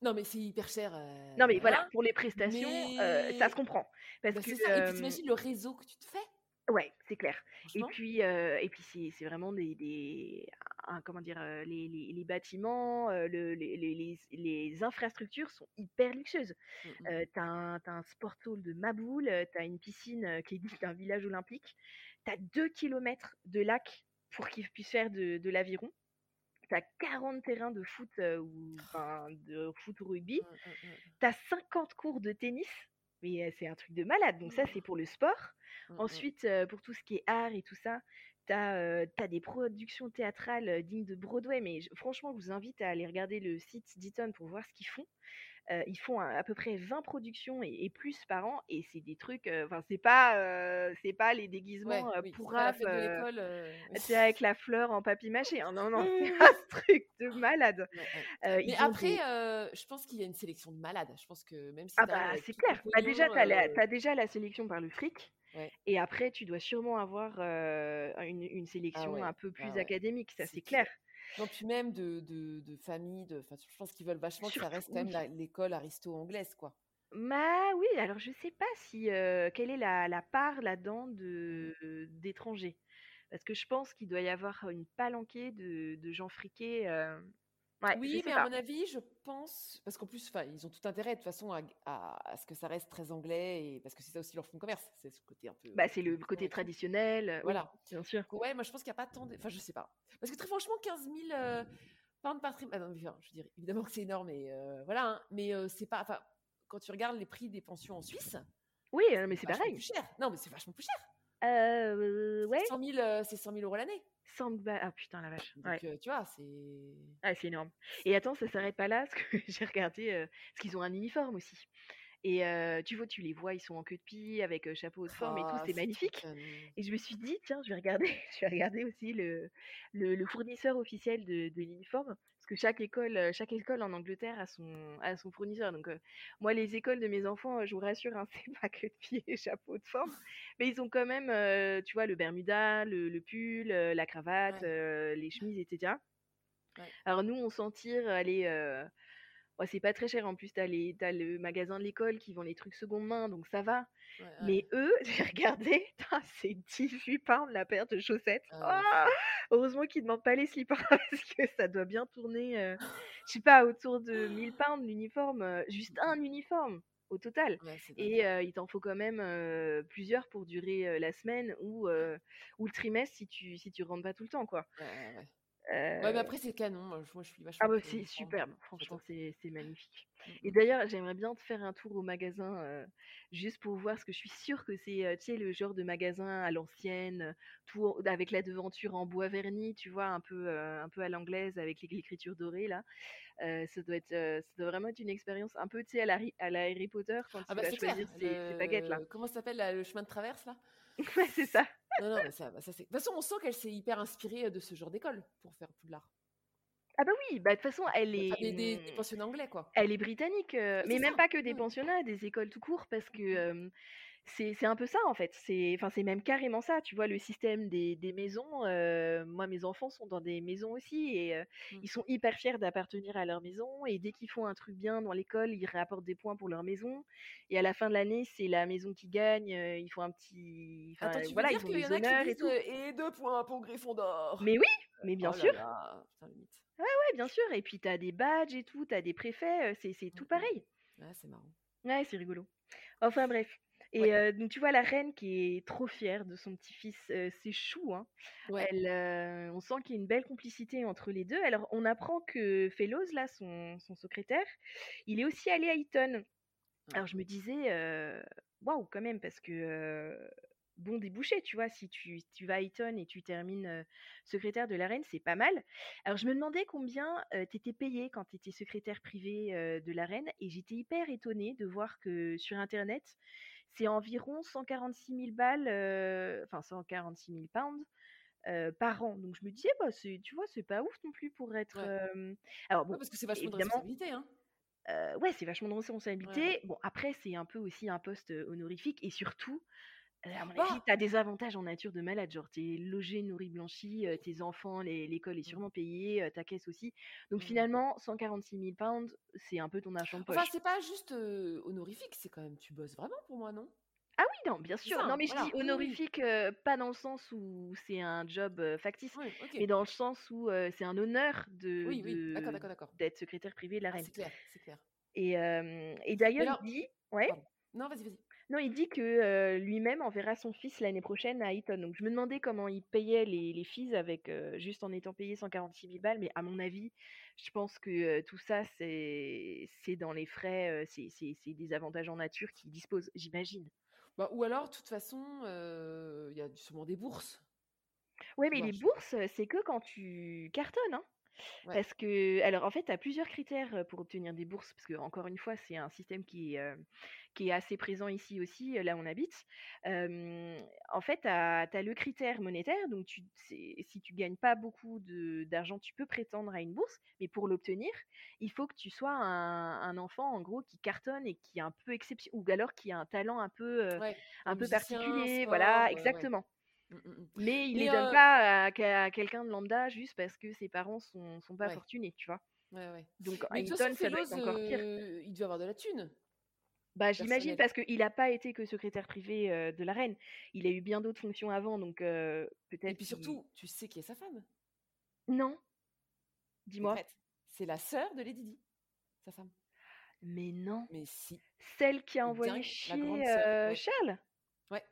non mais c'est hyper cher. euh, Non mais voilà, voilà. pour les prestations, euh, ça se comprend. Parce Bah, que, ça. Et puis t'imagines le réseau que tu te fais, ouais, c'est clair. Et puis, euh, et puis c'est, c'est vraiment des, des un- comment dire, les, les, les bâtiments, le- les, les, les, les infrastructures sont hyper luxueuses. Mm, mm. Euh, t'as un, un sport hall de Maboul, t'as une piscine qui est d'un village olympique, t'as 2 kilomètres de lac pour qu'ils puissent faire de, de l'aviron, t'as 40 terrains de foot euh, ou enfin, de foot ou rugby, mm. t'as 50 cours de tennis, mais euh, c'est un truc de malade. Donc ça, c'est pour le sport. Mm, mm. Ensuite, euh, pour tout ce qui est art et tout ça, t'as des productions théâtrales dignes de Broadway. Mais franchement, je vous invite à aller regarder le site d'Eton pour voir ce qu'ils font. Euh, ils font à, à peu près 20 productions et, et plus par an, et c'est des trucs. euh, Enfin, c'est pas c'est c'est pas les Ouais, déguisements euh, oui, pour rap, euh, euh, avec la fleur en papier mâché. hein. Non, non, c'est un truc de malade. ouais, ouais. Euh, Mais après, des- euh, je pense qu'il y a une sélection de malades. Je pense que même si Ah bah c'est clair. Bah déjà, pognon, t'as la, euh, déjà la sélection par le fric. Ouais. Et après, tu dois sûrement avoir euh, une, une sélection ouais, un peu plus ah ouais, académique, ça c'est clair. Non, puis même de, de, de famille, de, je pense qu'ils veulent vachement que ça reste quand même l'école aristo-anglaise, quoi. Bah oui, alors je sais pas si euh, quelle est la, la part là-dedans de d'étrangers. Parce que je pense qu'il doit y avoir une palanquée de, de gens friqués. euh, Ouais, Oui, mais à mon avis, je pense, parce qu'en plus, ils ont tout intérêt de toute façon à, à- à ce que ça reste très anglais, et parce que c'est ça aussi leur fonds de commerce, c'est ce côté un peu. Bah c'est le côté traditionnel. euh, oui, Voilà. bien sûr. Ouais, moi je pense qu'il n'y a pas tant de. Enfin, je sais pas. Parce que très franchement, 15 000 euh, pounds par trimestre. Ah, non, mais, enfin, je veux dire, évidemment que c'est énorme, et euh, voilà. hein, mais euh, c'est pas. Enfin, quand tu regardes les prix des pensions en Suisse, Oui, mais c'est pareil. plus cher. Non, mais c'est vachement plus cher. Euh, ouais, 100 000, euh, c'est 100 000 euros l'année. 100 balles. Ah putain la vache. Donc, Ouais. euh, tu vois, c'est. Ah, c'est énorme. Et attends, ça s'arrête pas là, parce que j'ai regardé, euh, parce qu'ils ont un uniforme aussi. Et euh, tu vois, tu les vois, ils sont en queue de pie, avec chapeau haute forme et tout, Ah, c'est magnifique. Et je me suis dit, tiens, je vais regarder, je vais regarder aussi le, le, le fournisseur officiel de, de l'uniforme, que chaque école, chaque école en Angleterre a son, a son fournisseur. Donc, euh, moi, les écoles de mes enfants, je vous rassure, hein, c'est pas que de pied et chapeau de forme, mais ils ont quand même, euh, tu vois, le bermuda, le, le pull, la cravate, Ouais. les chemises, etc. Ouais. Alors nous, on s'en tire, allez, c'est pas très cher en plus, t'as les, le magasin de l'école qui vend les trucs seconde main, donc ça va. Ouais, ouais. Mais eux, j'ai regardé, c'est 18 pounds la paire de chaussettes. Ah ouais, Ah Heureusement qu'ils ne demandent pas les slippers parce que ça doit bien tourner, euh, je sais pas, autour de 1000 pounds l'uniforme, euh, juste un uniforme au total. Et euh, il t'en faut quand même euh, plusieurs pour durer la semaine ou, ou le trimestre si tu si tu rentres pas tout le temps quoi. Euh, Ouais, mais après, c'est canon. Moi, je moi, je suis vachement. ah bah pour c'est superbe, franchement c'est magnifique. Mm, Et mm. d'ailleurs j'aimerais bien te faire un tour au magasin euh, juste pour voir, parce que je suis sûre que c'est euh, tu sais le genre de magasin à l'ancienne, tout en- avec la devanture en bois verni, tu vois, un peu euh, un peu à l'anglaise avec l'é- l'écriture dorée là. Ça doit être ça doit vraiment être une expérience un peu tu sais à la, Harry- à la Harry Potter quand Ah tu bah vas c'est clair. choisir ses baguettes là. Comment ça s'appelle le chemin de traverse là? Ouais c'est ça. Non, non, mais ça, bah, ça c'est. De toute façon, on sent qu'elle s'est hyper inspirée de ce genre d'école pour faire Poudlard. Ah bah oui, bah de toute façon elle est Enfin, des, des, des pensionnats anglais, quoi. Elle est britannique, euh, mais même ça. pas que des Mm. pensionnats, des écoles tout court, parce que Mm. euh, c'est un peu ça en fait. C'est enfin c'est même carrément ça. Tu vois le système des, des maisons. euh, moi mes enfants sont dans des maisons aussi et euh, Mm. ils sont hyper fiers d'appartenir à leur maison et dès qu'ils font un truc bien dans l'école, ils rapportent des points pour leur maison. Et à la fin de l'année, c'est la maison qui gagne. euh, ils font un petit, enfin Attends, tu veux voilà, dire ils ont y des honneurs et tout. et deux points pour Gryffondor? Mais oui, mais bien Oh sûr. là, putain, mythe. Ouais, bien sûr. Et puis t'as des badges et tout, t'as des préfets, c'est c'est tout pareil. Ouais, c'est marrant. Ouais, c'est rigolo. Enfin bref. Et Ouais. euh, donc tu vois la reine qui est trop fière de son petit-fils, euh, c'est chou, hein. Ouais. Elle, euh, on sent qu'il y a une belle complicité entre les deux. Alors on apprend que Fellows, là, son, son secrétaire, il est aussi allé à Eton. Alors je me disais, waouh quand même parce que, bon débouché, tu vois? Si tu tu vas à Eton et tu termines, secrétaire de la reine, c'est pas mal. Alors je me demandais combien, heu, tu étais payée quand tu étais secrétaire privée, heu, de la reine et j'étais hyper étonnée de voir que sur internet, c'est environ 146 000 balles, heu, enfin 146 000 pounds, heu, par an. Donc je me disais, bah, tu vois, c'est pas ouf non plus pour être, Ouais. hem alors Ouais, bon, parce que c'est vachement de responsabilité, hein. Ouais, c'est vachement de ouais. responsabilité. Bon, après, c'est un peu aussi un poste, honorifique et surtout, à mon avis, Bah! tu as des avantages en nature de malade. Genre, tu es logé, nourri, blanchi, tes enfants, l'é l'école est Mmh. sûrement payée, ta caisse aussi. Donc Mmh. finalement, 146 000 pounds, c'est un peu ton argent de Enfin, poche. c'est pas juste, honorifique, c'est quand même tu bosses vraiment pour moi, non? Ah oui, non, bien sûr. ça, Non, hein? mais je dis honorifique, pas dans le sens où c'est un job, factice, Oui, mais dans le sens où, c'est un honneur de Oui, oui, d'être secrétaire privé de la Ah, reine. c'est clair, c'est clair. Et d'ailleurs, il alors dit ouais? pardon. Non, vas-y, vas-y. Non, il dit que, lui-même enverra son fils l'année prochaine à Eton. Donc je me demandais comment il payait les les fees avec, juste en étant payé 146 000 balles, mais à mon avis, je pense que, tout ça c'est c'est dans les frais, c'est c'est c'est des avantages en nature qu'il dispose, j'imagine. Bah, ou alors, de toute façon, il y a sûrement des bourses, Ouais, tu mais les bourses, c'est que quand tu cartonnes, hein. Ouais. Parce que alors en fait, tu as plusieurs critères, pour obtenir des bourses, parce que encore une fois, c'est un système qui est, heu, qui est assez présent ici aussi, là où on habite. En fait, tu as le critère monétaire, donc tu si tu gagnes pas beaucoup d'argent, tu peux prétendre à une bourse, mais pour l'obtenir, il faut que tu sois un un enfant, en gros, qui cartonne et qui est un peu exception ou alors qui a un talent un peu, Ouais, un peu musicien, particulier, voilà, sport, exactement. Mais il les Mais donne pas à quelqu'un de lambda juste parce que ses parents sont sont pas ouais, fortunés, tu vois? ouais, ouais. Donc Mais façon, Eton, ça doit être encore pire. il devait avoir de la thune, Bah, j'imagine parce qu'il a pas été que secrétaire privé, de la reine. Il a eu bien d'autres fonctions avant donc heu, Et peut-être puis surtout, tu sais qui est sa femme? non, dis-moi? C'est la sœur de Lady Di, sa femme. Mais non? Mais si, Celle qui a envoyé dingue, chier, sœur, heu, ouais. Charles? Ouais,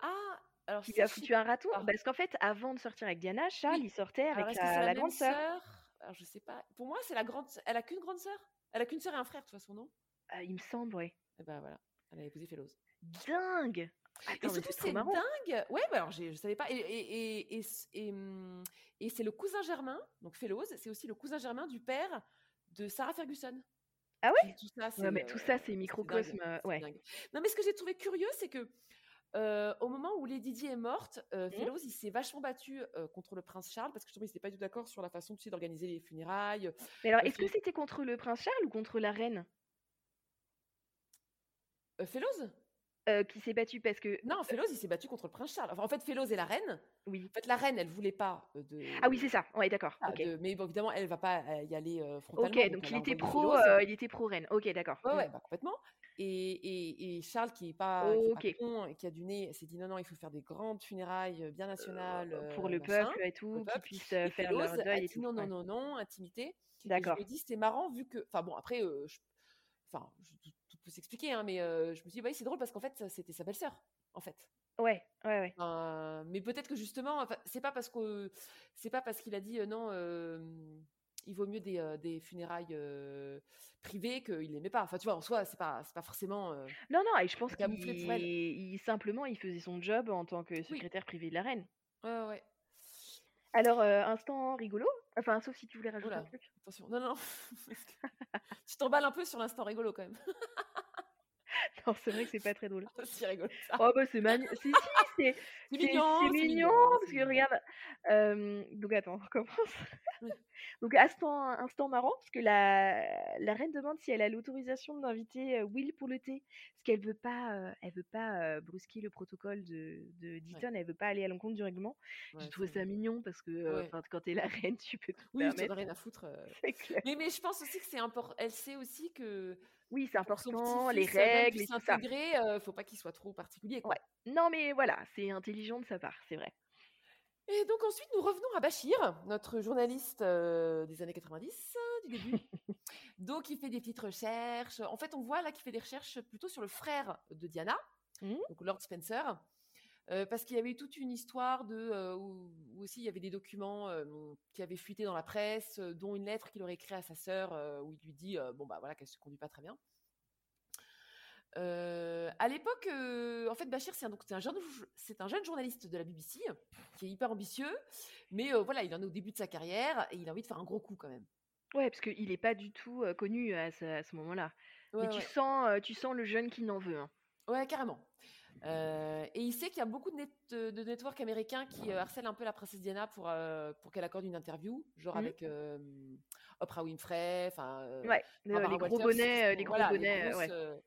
ah, alors Qui lui a foutu un raton? pas. Parce qu'en fait, avant de sortir avec Diana, Charles, Oui, il sortait alors avec la la la même grande sœur. Alors je sais pas. Pour moi, c'est la grande elle a qu'une grande sœur? Elle a qu'une sœur et un frère de toute façon, non? Il me semble, ouais. Et bah, voilà, elle a épousé Fellows. Dingue! Et Attends, mais surtout, c'est dingue! Ouais, bah, alors je savais pas et et et et et mmh et c'est le cousin germain, donc Fellows, c'est aussi le cousin germain du père de Sarah Ferguson. Ah ouais? tout ça, Ouais, mais tout ça, c'est c'est microcosme, c'est ouais. Non, mais ce que j'ai trouvé curieux, c'est que, au moment où Lady Di est morte, heu, Mmh. Fellows, il s'est vachement battu, contre le prince Charles parce que justement, ils étaient pas du tout d'accord sur la façon, tu sais, d'organiser les funérailles, Mais alors, est-ce que c'était contre le prince Charles ou contre la reine? Fellows? Qui s'est battu parce que Non, Fellows, il s'est battu contre le prince Charles. Enfin, en fait, Fellows est la reine. oui. En fait, la reine, elle voulait pas, heu, Ah oui, de c'est ça. Ouais, d'accord. Ah de mais bon, évidemment, elle va pas, y aller, heu, OK, frontalement, donc il était envoyé pro, Fellows. heu, il était pro reine. OK, d'accord. Ouais, Mmh. ouais, bah, complètement et et et Charles qui est pas qui est pas con et qui a du nez, s'est dit: «Non, non, il faut faire des grandes funérailles, heu, bien nationales, Heu, pour heu, le machin, peuple et tout, peuple» puissent, et faire leur deuil et dit: tout. «Non, non, non, non, intimité» et je D'accord. me dis: «C'est marrant vu que» enfin bon, après, je enfin, je tout peut s'expliquer, hein, mais je me dis: «Bah oui, c'est drôle parce qu'en fait, c'était sa belle-sœur, en fait». Ouais, ouais, ouais. Mais peut-être que justement, c'est pas parce que c'est pas parce qu'il a dit, non, il vaut mieux des, des funérailles, privées qu'il l'aimait pas. Enfin, tu vois, en soi, c'est pas pas forcément, heu, Non, non et je pense un qu'il simplement, il faisait son job en tant que Oui, secrétaire privé de la reine. ouais, ouais. Alors, heu, instant rigolo, enfin, sauf si tu voulais rajouter un là, truc? attention. Non, non, tu t'emballes un peu sur l'instant rigolo quand même. Non, c'est vrai que c'est pas très drôle. C'est rigolo ça. Oh bah, c'est magni si, si, c'est mignon, c'est mignon mignon, parce que regarde, donc attends, on recommence. Oui. Donc instant instant marrant parce que la la reine demande si elle a l'autorisation d'inviter, Will pour le thé. Parce qu'elle veut pas, elle veut pas, brusquer le protocole de de Ouais, d'Eton, elle veut pas aller à l'encontre du règlement. J'ai ouais, trouvé c'est ça mignon parce que, Ouais. quand tu es la reine, tu peux tout Oui, tu en as rien à foutre. Mais mais je pense aussi que c'est import elle sait aussi que Oui, c'est important, les même règles et tout ça. heu, faut pas qu'il soit trop particulier, Ouais. quoi. Non mais voilà, c'est intelligent de sa part, c'est vrai. Et donc ensuite, nous revenons à Bachir, notre journaliste, heu, des années 90, heu, du début. Donc il fait des petites recherches. En fait, on voit là qu'il fait des recherches plutôt sur le frère de Diana, Mmh. donc Lord Spencer, parce qu'il y avait eu toute une histoire de, où où aussi il y avait des documents, qui avaient fuité dans la presse, dont une lettre qu'il aurait écrite à sa sœur, où il lui dit, bon, bah, voilà, qu'elle se conduit pas très bien. À l'époque, en fait, Bachir, c'est un, donc, c'est un, jeune, c'est un jeune journaliste de la BBC qui est hyper ambitieux, mais voilà, il en est au début de sa carrière et il a envie de faire un gros coup quand même. Ouais, parce qu'il n'est pas du tout connu à ce, à ce moment-là. Ouais, Mais tu sens, tu sens le jeune qui n'en veut. hein. Ouais, carrément. Euh, et il sait qu'il y a beaucoup de, net, de networks américains qui euh, harcèlent un peu la princesse Diana pour, euh, pour qu'elle accorde une interview, genre Mhm. avec euh, Oprah Winfrey, enfin euh, Ouais, les gros bonnets, euh, les sont- gros voilà, bonnets, les euh, grosses, ouais. euh,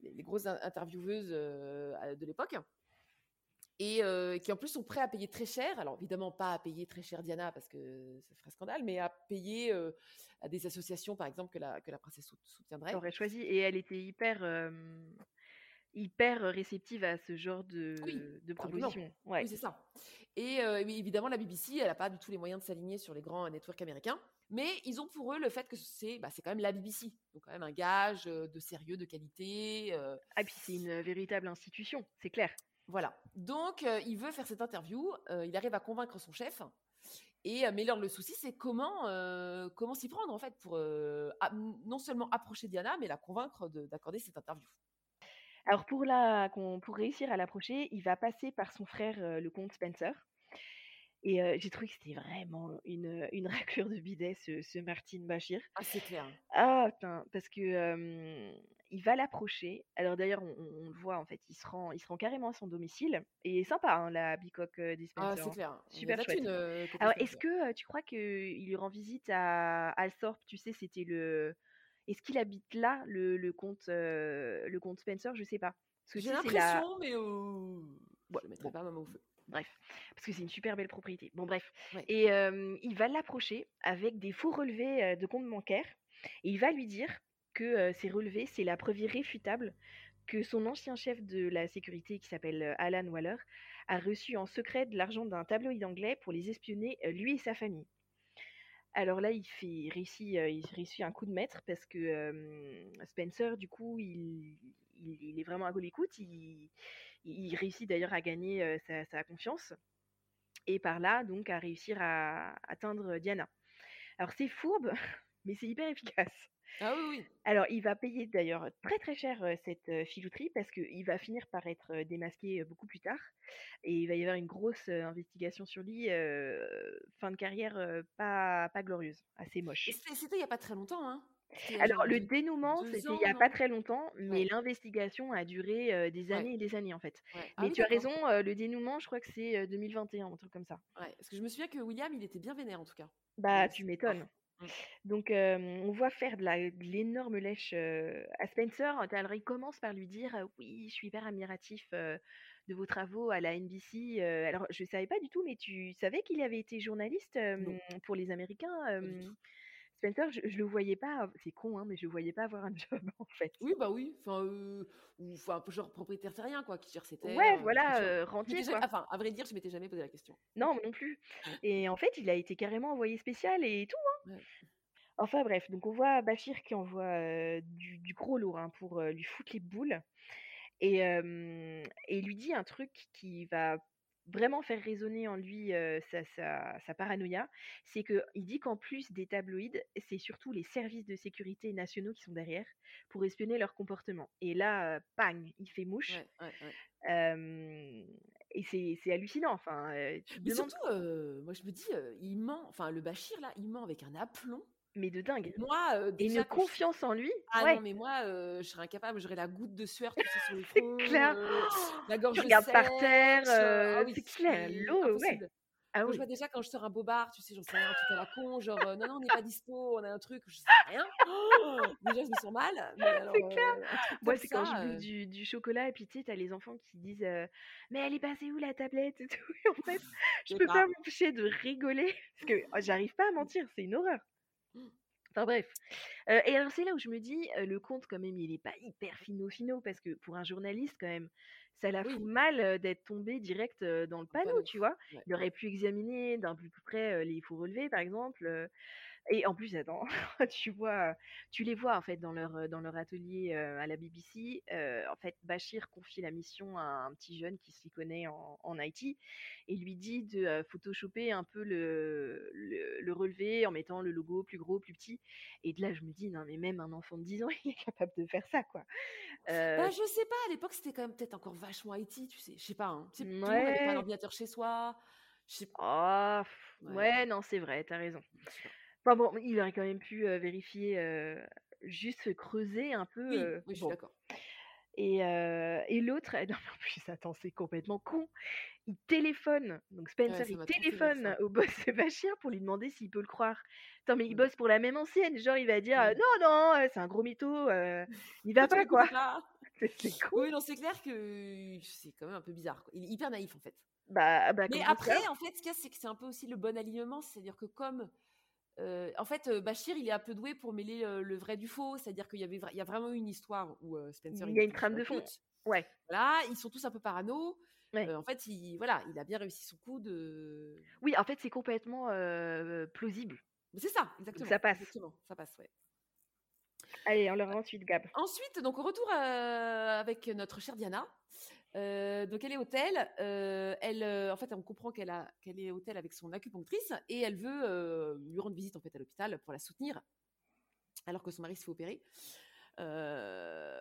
les, les grosses in- intervieweuses euh, de l'époque. Et euh, qui en plus sont prêts à payer très cher. Alors évidemment pas à payer très cher Diana parce que ça ferait scandale, mais à payer euh, à des associations par exemple que la, que la princesse sou- soutiendrait. aurait choisi. Et elle était hyper, euh, hyper réceptive à ce genre de, Oui, de. Ouais. Oui, c'est ça. Et euh, évidemment, la BBC, elle n'a pas du tout les moyens de s'aligner sur les grands networks américains. Mais ils ont pour eux le fait que c'est bah, c'est quand même la BBC. Donc, quand même un gage euh, de sérieux, de qualité. euh, Ah, puis c'est une véritable institution, c'est clair. voilà. Donc, euh, il veut faire cette interview. euh, il arrive à convaincre son chef. Et, euh, mais alors, le souci, c'est comment, euh, comment s'y prendre, en fait, pour euh, non seulement approcher Diana, mais la convaincre de- d'accorder cette interview. Alors pour, la, qu'on- pour réussir à l'approcher, il va passer par son frère, euh, le comte Spencer. Et euh, j'ai trouvé que c'était vraiment une, une raclure de bidet, ce, ce Martin Bachir. Ah, c'est clair. Ah, putain, parce que euh, il va l'approcher. Alors d'ailleurs, on, on- on le voit en fait, il se rend, il se rend carrément à son domicile. Et sympa, hein, la bicoque euh, Ah, dispenser. c'est clair. Il y a Super de la chouette. thune, euh, Alors, Spencer. est-ce que euh, tu crois qu'il lui rend visite à Althorpe? Tu sais, c'était le. Est-ce qu'il habite là, le, le comte, le comte Spencer? Je sais pas. J'ai la- l'impression, mais euh, je Ouais, ne mettrai bon. pas ma main au feu. Bref, parce que c'est une super belle propriété. Bon, bref. Ouais. Et euh, il va l'approcher avec des faux relevés de compte bancaire. Et il va lui dire que euh, ces relevés, c'est la preuve irréfutable que son ancien chef de la sécurité, qui s'appelle Alan Waller, a reçu en secret de l'argent d'un tabloïd anglais pour les espionner, lui et sa famille. Alors là, il fait, euh, réussit un coup de maître parce que Spencer, du coup, il, est vraiment à l'écoute. Il, il réussit d'ailleurs à gagner sa, sa confiance et par là, donc, à réussir à atteindre Diana. Alors c'est fourbe, mais c'est hyper efficace. Ah oui, oui. Alors, il va payer d'ailleurs très très cher euh, cette euh, filouterie parce qu'il va finir par être euh, démasqué beaucoup plus tard et il va y avoir une grosse investigation sur lui. fin de carrière pas, pas glorieuse, assez moche. c'était c'était il n'y a pas très longtemps. Hein. Alors, le dénouement, c'était il y a pas très longtemps, mais Ouais. l'investigation a duré euh, des Ouais. années et des années en fait. ouais. Ah Mais oui, tu as raison, euh, le dénouement, je crois que c'est euh, 2021, un truc comme ça. Ouais, parce que je me souviens que William, il était bien vénère en tout cas. Bah, tu m'étonnes. Mm. Donc, euh, on voit faire de l'énorme lèche euh, à Spencer. Alors, il commence par lui dire euh, Oui, je suis hyper admiratif de vos travaux à la NBC. Alors, je ne savais pas du tout, mais tu savais qu'il avait été journaliste pour les Américains Spencer, je, je le voyais pas, c'est con, hein, mais je le voyais pas avoir un job en fait. Oui, bah oui. Enfin, euh, ou enfin, un peu genre propriétaire terrien, quoi, qui gère ses terres. Ouais, voilà, euh, rentier quoi. Enfin, à vrai dire, je m'étais jamais posé la question. Non, non plus. Et en fait, il a été carrément envoyé spécial et tout. hein. Ouais. Enfin bref, donc on voit Bachir qui envoie euh, du, du gros lourd hein, pour lui foutre les boules. Et, et il lui dit un truc qui va vraiment faire résonner en lui euh, sa, sa- sa paranoïa, c'est qu'il dit qu'en plus des tabloïds, c'est surtout les services de sécurité nationaux qui sont derrière pour espionner leur comportement. Et là, euh, pang, il fait mouche. Ouais, ouais, ouais. Euh, et c'est hallucinant. Enfin, Mais demandes, surtout, moi je me dis, il ment. Enfin, le Bachir là, il ment avec un aplomb. Mais de dingue. Moi, euh, Et déjà, une je- confiance en lui. Ah ouais. non, mais moi, euh, je serais incapable. J'aurais la goutte de sueur tout ça sur le front. clair. euh, la gorge Tu regardes par terre, ah oui, c'est clair, l'eau, ouais. Ah je vois déjà quand je sors un bobard, tu sais, j'en sais rien, truc à la con, genre non, non, on n'est pas dispo, on a un truc, je sais rien. Oh, déjà, je me sens mal. C'est clair. Moi, c'est quand je bouffe du, du chocolat et puis tu sais, t'as les enfants qui disent Mais elle est passée où la tablette? et tout. Et en fait, je peux pas. pas m'empêcher de rigoler parce que oh, j'arrive pas à mentir, c'est une horreur. Enfin bref. Euh, et alors c'est là où je me dis, euh, le compte quand même, il est pas hyper fino-fino parce que pour un journaliste quand même, ça la Oui. fout mal euh, d'être tombé direct dans le panneau, tu vois? ouais, Il aurait pu examiner d'un plus près les faux relevés, par exemple. Et en plus, attends, tu vois, tu les vois en fait dans leur, dans leur atelier à la BBC. en fait, Bachir confie la mission à un petit jeune qui s'y connaît en, en IT et lui dit de photoshopper un peu le, le, relevé en mettant le logo plus gros, plus petit. Et de là, je me dis, non, mais même un enfant de 10 ans, il est capable de faire ça, quoi. Bah, je sais pas, à l'époque, c'était quand même peut-être encore vachement IT, tu sais. Je sais pas, hein. Tout le monde pas un ordinateur chez soi. Je sais. Oh, ouais. non, c'est vrai, t'as raison. Enfin bon, il aurait quand même pu vérifier, juste creuser un peu. Oui, oui je suis d'accord. Et, et l'autre, non, en plus, attends, c'est complètement con. Il téléphone, donc Spencer, il téléphone au boss Bachir pour lui demander s'il peut le croire. Attends, mais il mmh. bosse pour la même ancienne. Genre, il va dire non, non, c'est un gros mytho, il va pas, quoi. c'est cool. Oui, non, c'est clair que c'est quand même un peu bizarre. Il est hyper naïf, en fait. Bah, bah mais après, en fait, ce qu'il y a, c'est que c'est un peu aussi le bon alignement. C'est-à-dire que comme en fait, Bachir, il est un peu doué pour mêler le vrai du faux. C'est-à-dire qu'il y avait, il y a vraiment une histoire où Spencer. Il y a une trame de fond. Ouais. Voilà, ils sont tous un peu parano. en fait, il, voilà, il a bien réussi son coup de. Oui, en fait, c'est complètement plausible. C'est ça, exactement. ça passe. Exactement, ça passe, ouais. Allez, on leur ensuite, Gab. Ensuite, donc, retour avec notre chère Diana. Donc elle est hôtel. Euh, elle, en fait, on comprend qu'elle a qu'elle est hôtel avec son acupunctrice et elle veut lui rendre visite en fait à l'hôpital pour la soutenir, alors que son mari se fait opérer.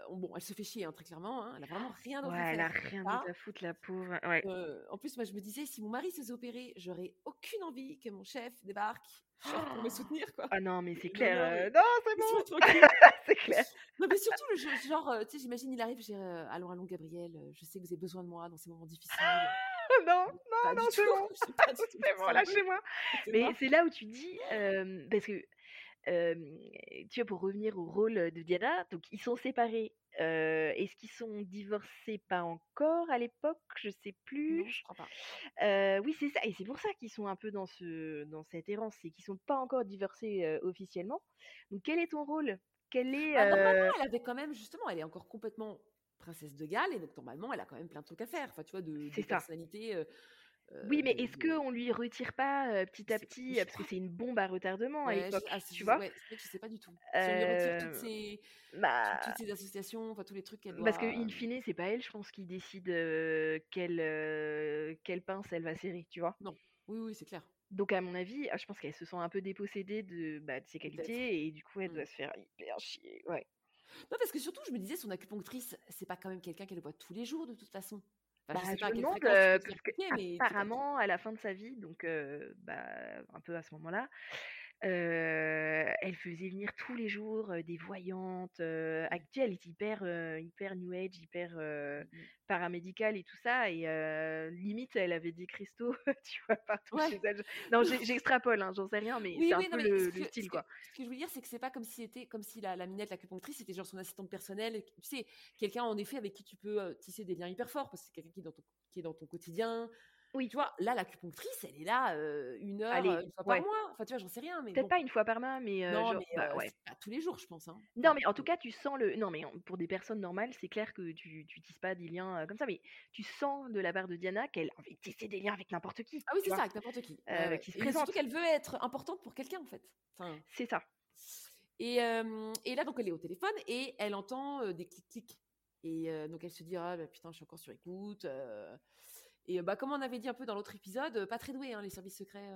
Bon, elle se fait chier hein, très clairement. Hein, elle a vraiment rien d'autre ouais, Elle a rien d'autre à foutre la pauvre. Ouais. en plus, moi, je me disais, si mon mari se faisait opérer, j'aurais aucune envie que mon chef débarque pour me soutenir quoi. Ah non mais c'est clair. Euh, non, c'est bon. c'est clair. Non mais surtout le genre euh, tu sais j'imagine il arrive j'ai euh, allons allons Gabriel, je sais que vous avez besoin de moi dans ces moments difficiles. non, non, non, c'est bon. c'est bon, lâchez-moi. Mais c'est là où tu dis parce que tu vois, pour revenir au rôle de Diana, donc ils sont séparés. Est-ce qu'ils sont divorcés pas encore à l'époque? Je sais plus. Non, je crois pas. oui, c'est ça. Et c'est pour ça qu'ils sont un peu dans, ce, dans cette errance, c'est qu'ils sont pas encore divorcés officiellement. Donc quel est ton rôle? Quel est bah, Normalement, elle avait quand même justement, elle est encore complètement princesse de Galles et donc normalement, elle a quand même plein de trucs à faire. Enfin, tu vois, de, de personnalité. Oui, mais est-ce qu'on lui retire pas petit à petit, parce que c'est une bombe à retardement à l'époque, ah, tu vois? ouais, Je sais pas du tout. Si on lui retire toutes ces, bah toutes associations, enfin tous les trucs qu'elle doit... Parce que in fine, c'est pas elle, je pense, qui décide quelle, quelle pince elle va serrer, tu vois? Non, oui, oui, c'est clair. Donc à mon avis, ah, je pense qu'elle se sent un peu dépossédée de, bah, de ses qualités et du coup elle mmh. doit se faire hyper chier, ouais. Non, parce que surtout, je me disais, son acupunctrice, c'est pas quand même quelqu'un qu'elle voit tous les jours de toute façon. Bah, je, me demande, parce apparemment, à la fin de sa vie, donc bah, un peu à ce moment-là, elle faisait venir tous les jours des voyantes. actuelles, elle est hyper, hyper new age, hyper mmh paramédicale et tout ça. Et limite, elle avait des cristaux, tu vois, partout chez elle. Non, j'extrapole, hein, j'en sais rien, mais c'est un peu le, style, quoi. Ce que je veux dire, c'est que c'est pas comme si c'était comme si la, la minette, l'acupunctrice, c'était genre son assistante personnelle. Tu sais, quelqu'un en effet avec qui tu peux tisser des liens hyper forts parce que c'est quelqu'un qui est dans ton qui est dans ton quotidien, oui. Tu vois, là, l'acupunctrice, elle est là une heure, une fois par mois. Enfin, tu vois, j'en sais rien. Peut-être pas une fois par mois, mais. non, mais bah, pas tous les jours, je pense. Hein. Non, mais en tout cas, tu sens le. Non, mais pour des personnes normales, c'est clair que tu, tu tisses pas des liens comme ça, mais tu sens de la part de Diana qu'elle a envie de tisser des liens avec n'importe qui. Ah oui, c'est ça, avec n'importe qui. Euh, qui se surtout qu'elle veut être importante pour quelqu'un, en fait. Enfin... C'est ça. Et, et, là, donc, elle est au téléphone et elle entend des clics-clics. Et donc, elle se dit, ah, bah, putain, je suis encore sur écoute. Et bah, comme on avait dit un peu dans l'autre épisode, pas très doué, hein, les services secrets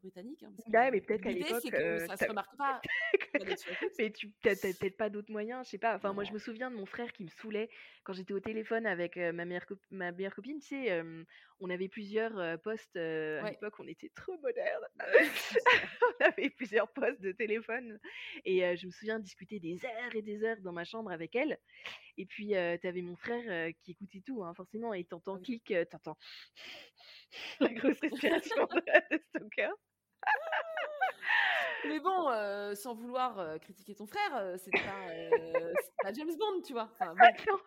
britanniques. Hein, ouais, mais peut-être qu'à l'époque. Euh, ça se remarque pas. mais tu n'as peut-être pas d'autres moyens, je sais pas. Enfin, moi, je me souviens de mon frère qui me saoulait quand j'étais au téléphone avec ma, meilleure ma meilleure copine. Tu sais, on avait plusieurs postes. À l'époque, on était trop modernes. on avait plusieurs postes de téléphone. Et je me souviens discuter des heures et des heures dans ma chambre avec elle. Et puis, tu avais mon frère qui écoutait tout, hein, forcément, et t'entends ah clic, t'entends la grosse respiration de Stoker. Mais bon, sans vouloir critiquer ton frère, c'était pas, James Bond, tu vois. Enfin,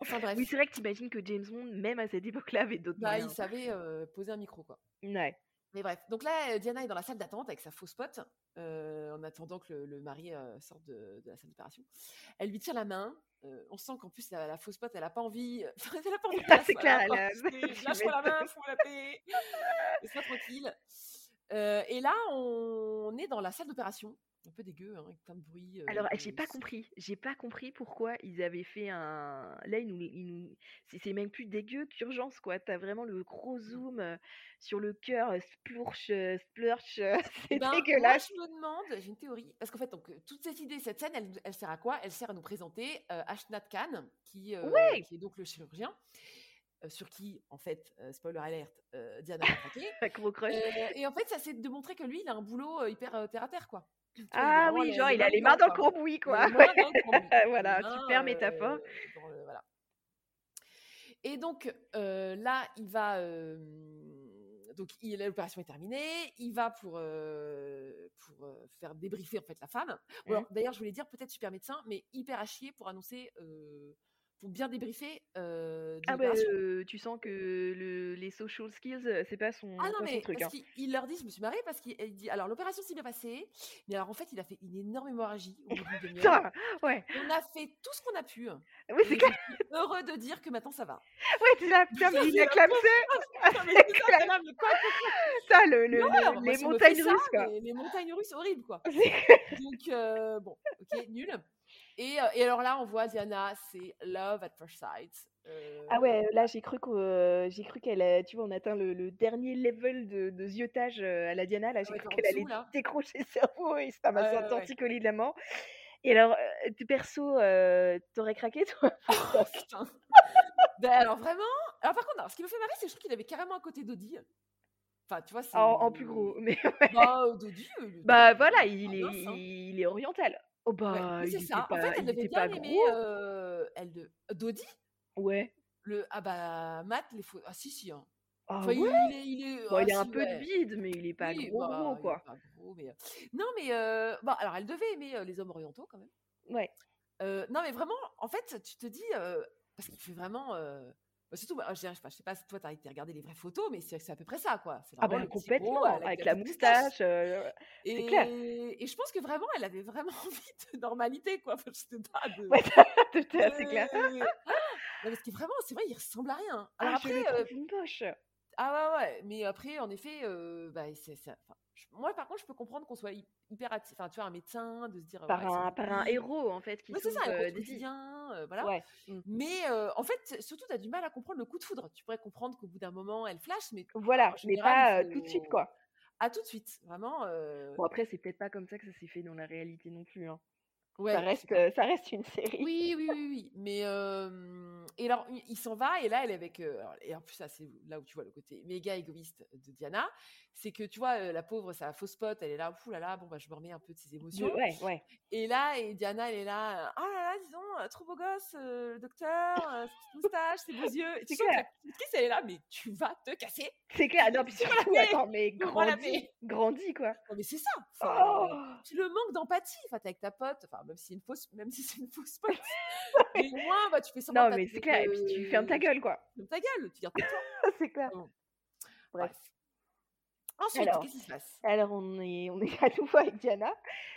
enfin bref. Oui, c'est vrai que t'imagines que James Bond, même à cette époque-là, avait d'autres bah, Il savait poser un micro, quoi. Ouais. Mais bref, donc là, Diana est dans la salle d'attente avec sa fausse pote, euh, en attendant que le, mari euh, sorte de, la salle d'opération. Elle lui tire la main. Euh, on sent qu'en plus, la, fausse pote, elle a pas envie. elle a pas envie. c'est clair, elle Lâche-moi la main, fous la paix. Laisse-moi tranquille. Euh, et là, on est dans la salle d'opération. Un peu dégueu, hein, avec plein de bruit. Alors, euh, j'ai pas compris. J'ai pas compris pourquoi ils avaient fait un. Là, ils nous, ils nous... c'est même plus dégueu qu'urgence, quoi. T'as vraiment le gros zoom euh, sur le cœur, euh, splurch, euh, splurch. euh, C'est Ben, dégueulasse. Moi, je me demande, j'ai une théorie, parce qu'en fait, donc, toute cette idée, cette scène, elle, elle sert à quoi? Elle sert à nous présenter Ashnat Khan, qui, est donc le chirurgien, euh, sur qui, en fait, euh, spoiler alert, euh, Diana a craqué. Un gros crush. Et en fait, ça c'est de montrer que lui, il a un boulot hyper terre à terre, quoi. Ah oui, genre, il a les mains dans le cambouis, quoi. Voilà, super euh, métaphore. voilà. Et donc euh, là, il va. euh, donc l'opération est terminée. Il va pour euh, pour euh, faire débriefer en fait la femme. Alors, D'ailleurs, je voulais dire peut-être super médecin, mais hyper à chier pour annoncer. euh, pour bien débriefer euh, Ah bah, euh, tu sens que le, les social skills, euh, c'est pas son, Ah non, son mais truc. parce hein. il leur dit, je me suis marrée parce qu'il il dit, alors l'opération s'est bien passée, mais alors en fait, il a fait une énorme hémorragie au bout ouais, On a fait tout ce qu'on a pu. oui, c'est clair. heureux de dire que maintenant ça va. T'es là, putain, mais il a la clamsé. Ça, Ça, le, le- les montagnes russes, quoi. Les montagnes russes, horrible, quoi. Donc, euh, bon, ok, nul. Et, euh, et alors là, on voit Diana, c'est Love at First Sight. Euh, Ah ouais, là j'ai cru euh, j'ai cru qu'elle, a- tu vois, on atteint le, le dernier level de, de ziotage à la Diana. Là, j'ai Ouais, cru qu'elle allait dessous, là. décrocher le cerveau et ça m'a Ouais, sorti ouais, un torticolis de la mort. Et alors, tu perso, euh, t'aurais craqué toi Oh, putain. ben alors vraiment? Alors par contre, alors, ce qui me fait marrer, c'est que je trouve qu'il avait carrément un côté Dodie. Enfin, tu vois, c'est. en, en plus gros. Mais ouais. Bah, euh, il Bah voilà, il est, mince, hein. il est oriental. Oh Ouais, bah, il c'est ça. pas, en fait, elle était bien gros. euh, elle de Dodie. Ouais. Le ah bah Matt les photos. Ah si si. Hein. Ah Enfin, ouais? il, il est il est. Bon, ah, il a un peu de ouais. bide, mais il est pas Oui, gros bah, gros quoi. pas gros, mais non mais euh, bon alors elle devait aimer euh, les hommes orientaux quand même. Ouais. Non mais vraiment en fait tu te dis parce qu'il fait vraiment bah, surtout bah, je, dirais, je sais pas, si toi t'as été regarder les vraies photos mais c'est à peu près ça quoi. Ah bah petit complètement, avec la moustache. euh, Et, clair. et je pense que vraiment elle avait vraiment envie de normalité quoi. Enfin, je sais pas de. Ouais, c'est clair. Ah Non, parce que vraiment, c'est vrai, il ressemble à rien. Alors Ah, je le après, euh, trouve moche. Ah ouais, ouais, mais après, en effet, euh, bah, c'est, c'est- enfin, je- moi, par contre, je peux comprendre qu'on soit hy- hyper, atti- enfin, tu vois, un médecin, de se dire, Par ouais, un, par un héros en fait qui Ouais, c'est ça, euh, des euh, voilà. Ouais. mm. Mais euh, en fait, surtout, tu as du mal à comprendre le coup de foudre. Tu pourrais comprendre qu'au bout d'un moment, elle flash, mais Voilà, en mais général, pas tout de suite quoi. à tout de suite, vraiment. Bon après c'est peut-être pas comme ça que ça s'est fait dans la réalité non plus. Hein. ça reste, ça reste une série. Oui, oui, oui, oui. Mais et alors, il s'en va et là, elle est avec. euh, et en plus, ça, c'est là où tu vois le côté méga égoïste de Diana, c'est que tu vois, euh, la pauvre, un faux spot. Elle est là, ouh là là, bon bah, je me remets un peu de ses De- émotions. ouais, ouais. Et là, et Diana, elle est là, oh là là, disons, euh, trop beau gosse, euh, le docteur, euh, cette moustache, ses beaux yeux. C'est clair. elle est là, mais tu vas te casser. C'est clair. Non, puis surtout, attends, mais grandis, quoi. Non, mais c'est ça. Oh euh, puis le manque d'empathie, enfin, t'es avec ta pote, enfin, même si c'est une fausse, même si c'est une fausse pote. mais moins, bah, tu fais semblant non, de mais c'est clair. Et puis tu fermes ta gueule quoi. Ferme ta gueule, tu gardes toi. c'est clair. Bon. Bref. Bref. Ensuite, Alors. qu'est-ce qui se passe? Alors on est, on est à nouveau avec Diana.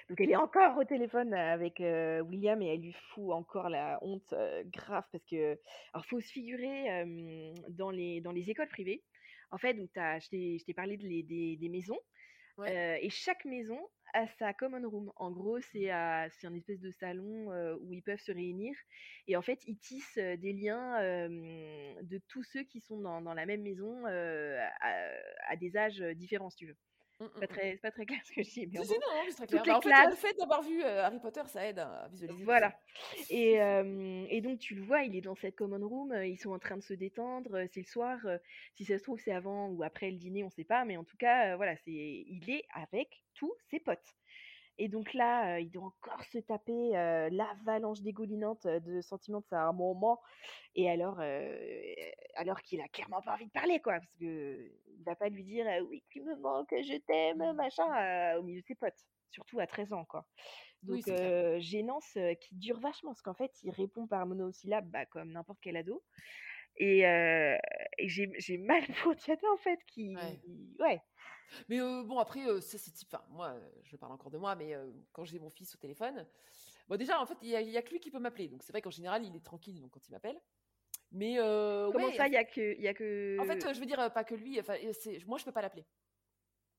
Donc elle est encore au téléphone avec euh, William et elle lui fout encore la honte euh, grave parce que alors faut se figurer euh, dans les dans les écoles privées. En fait, donc t'as, je t'ai je t'ai parlé de les- des, des maisons Ouais. euh, et chaque maison a sa common room. En gros, c'est à- un espèce de salon euh, où ils peuvent se réunir et en fait ils tissent euh, des liens de tous ceux qui sont dans, la même maison euh, à, à des âges différents si tu veux. Mm, C'est pas mm, très, c'est pas très clair ce que je dis, mais Si, non, c'est très clair. Bah, en fait, classes- le fait d'avoir vu euh, Harry Potter, ça aide à visualiser. Voilà. Et, euh, et donc tu le vois, il est dans cette common room, ils sont en train de se détendre, c'est le soir, si ça se trouve c'est avant ou après le dîner, on sait pas, mais en tout cas, voilà, c'est, il est avec tous ses potes. Et donc là, euh, il doit encore se taper euh, l'avalanche dégoulinante euh, de sentiments de sa maman, et alors, alors qu'il a clairement pas envie de parler, quoi, parce que il va pas lui dire oui, tu me manques, je t'aime, machin, au milieu de ses potes, surtout à 13 ans, quoi. Donc, Oui, euh, gênance euh, qui dure vachement, parce qu'en fait, il répond par monosyllabe, bah, comme n'importe quel ado. Et, euh, et j'ai mal pour Diana, en fait, qui... Ouais. Ouais, Mais euh, bon, après, euh, ça, c'est type. Enfin, moi, je parle encore de moi, mais euh, quand j'ai mon fils au téléphone, bon, déjà, en fait, il y, a- que lui qui peut m'appeler. Donc, c'est vrai qu'en général, il est tranquille donc, quand il m'appelle. Mais. Comment ouais, ça, il y a que... Y a que... En fait, je veux dire, pas que lui. Enfin, moi, je peux pas l'appeler.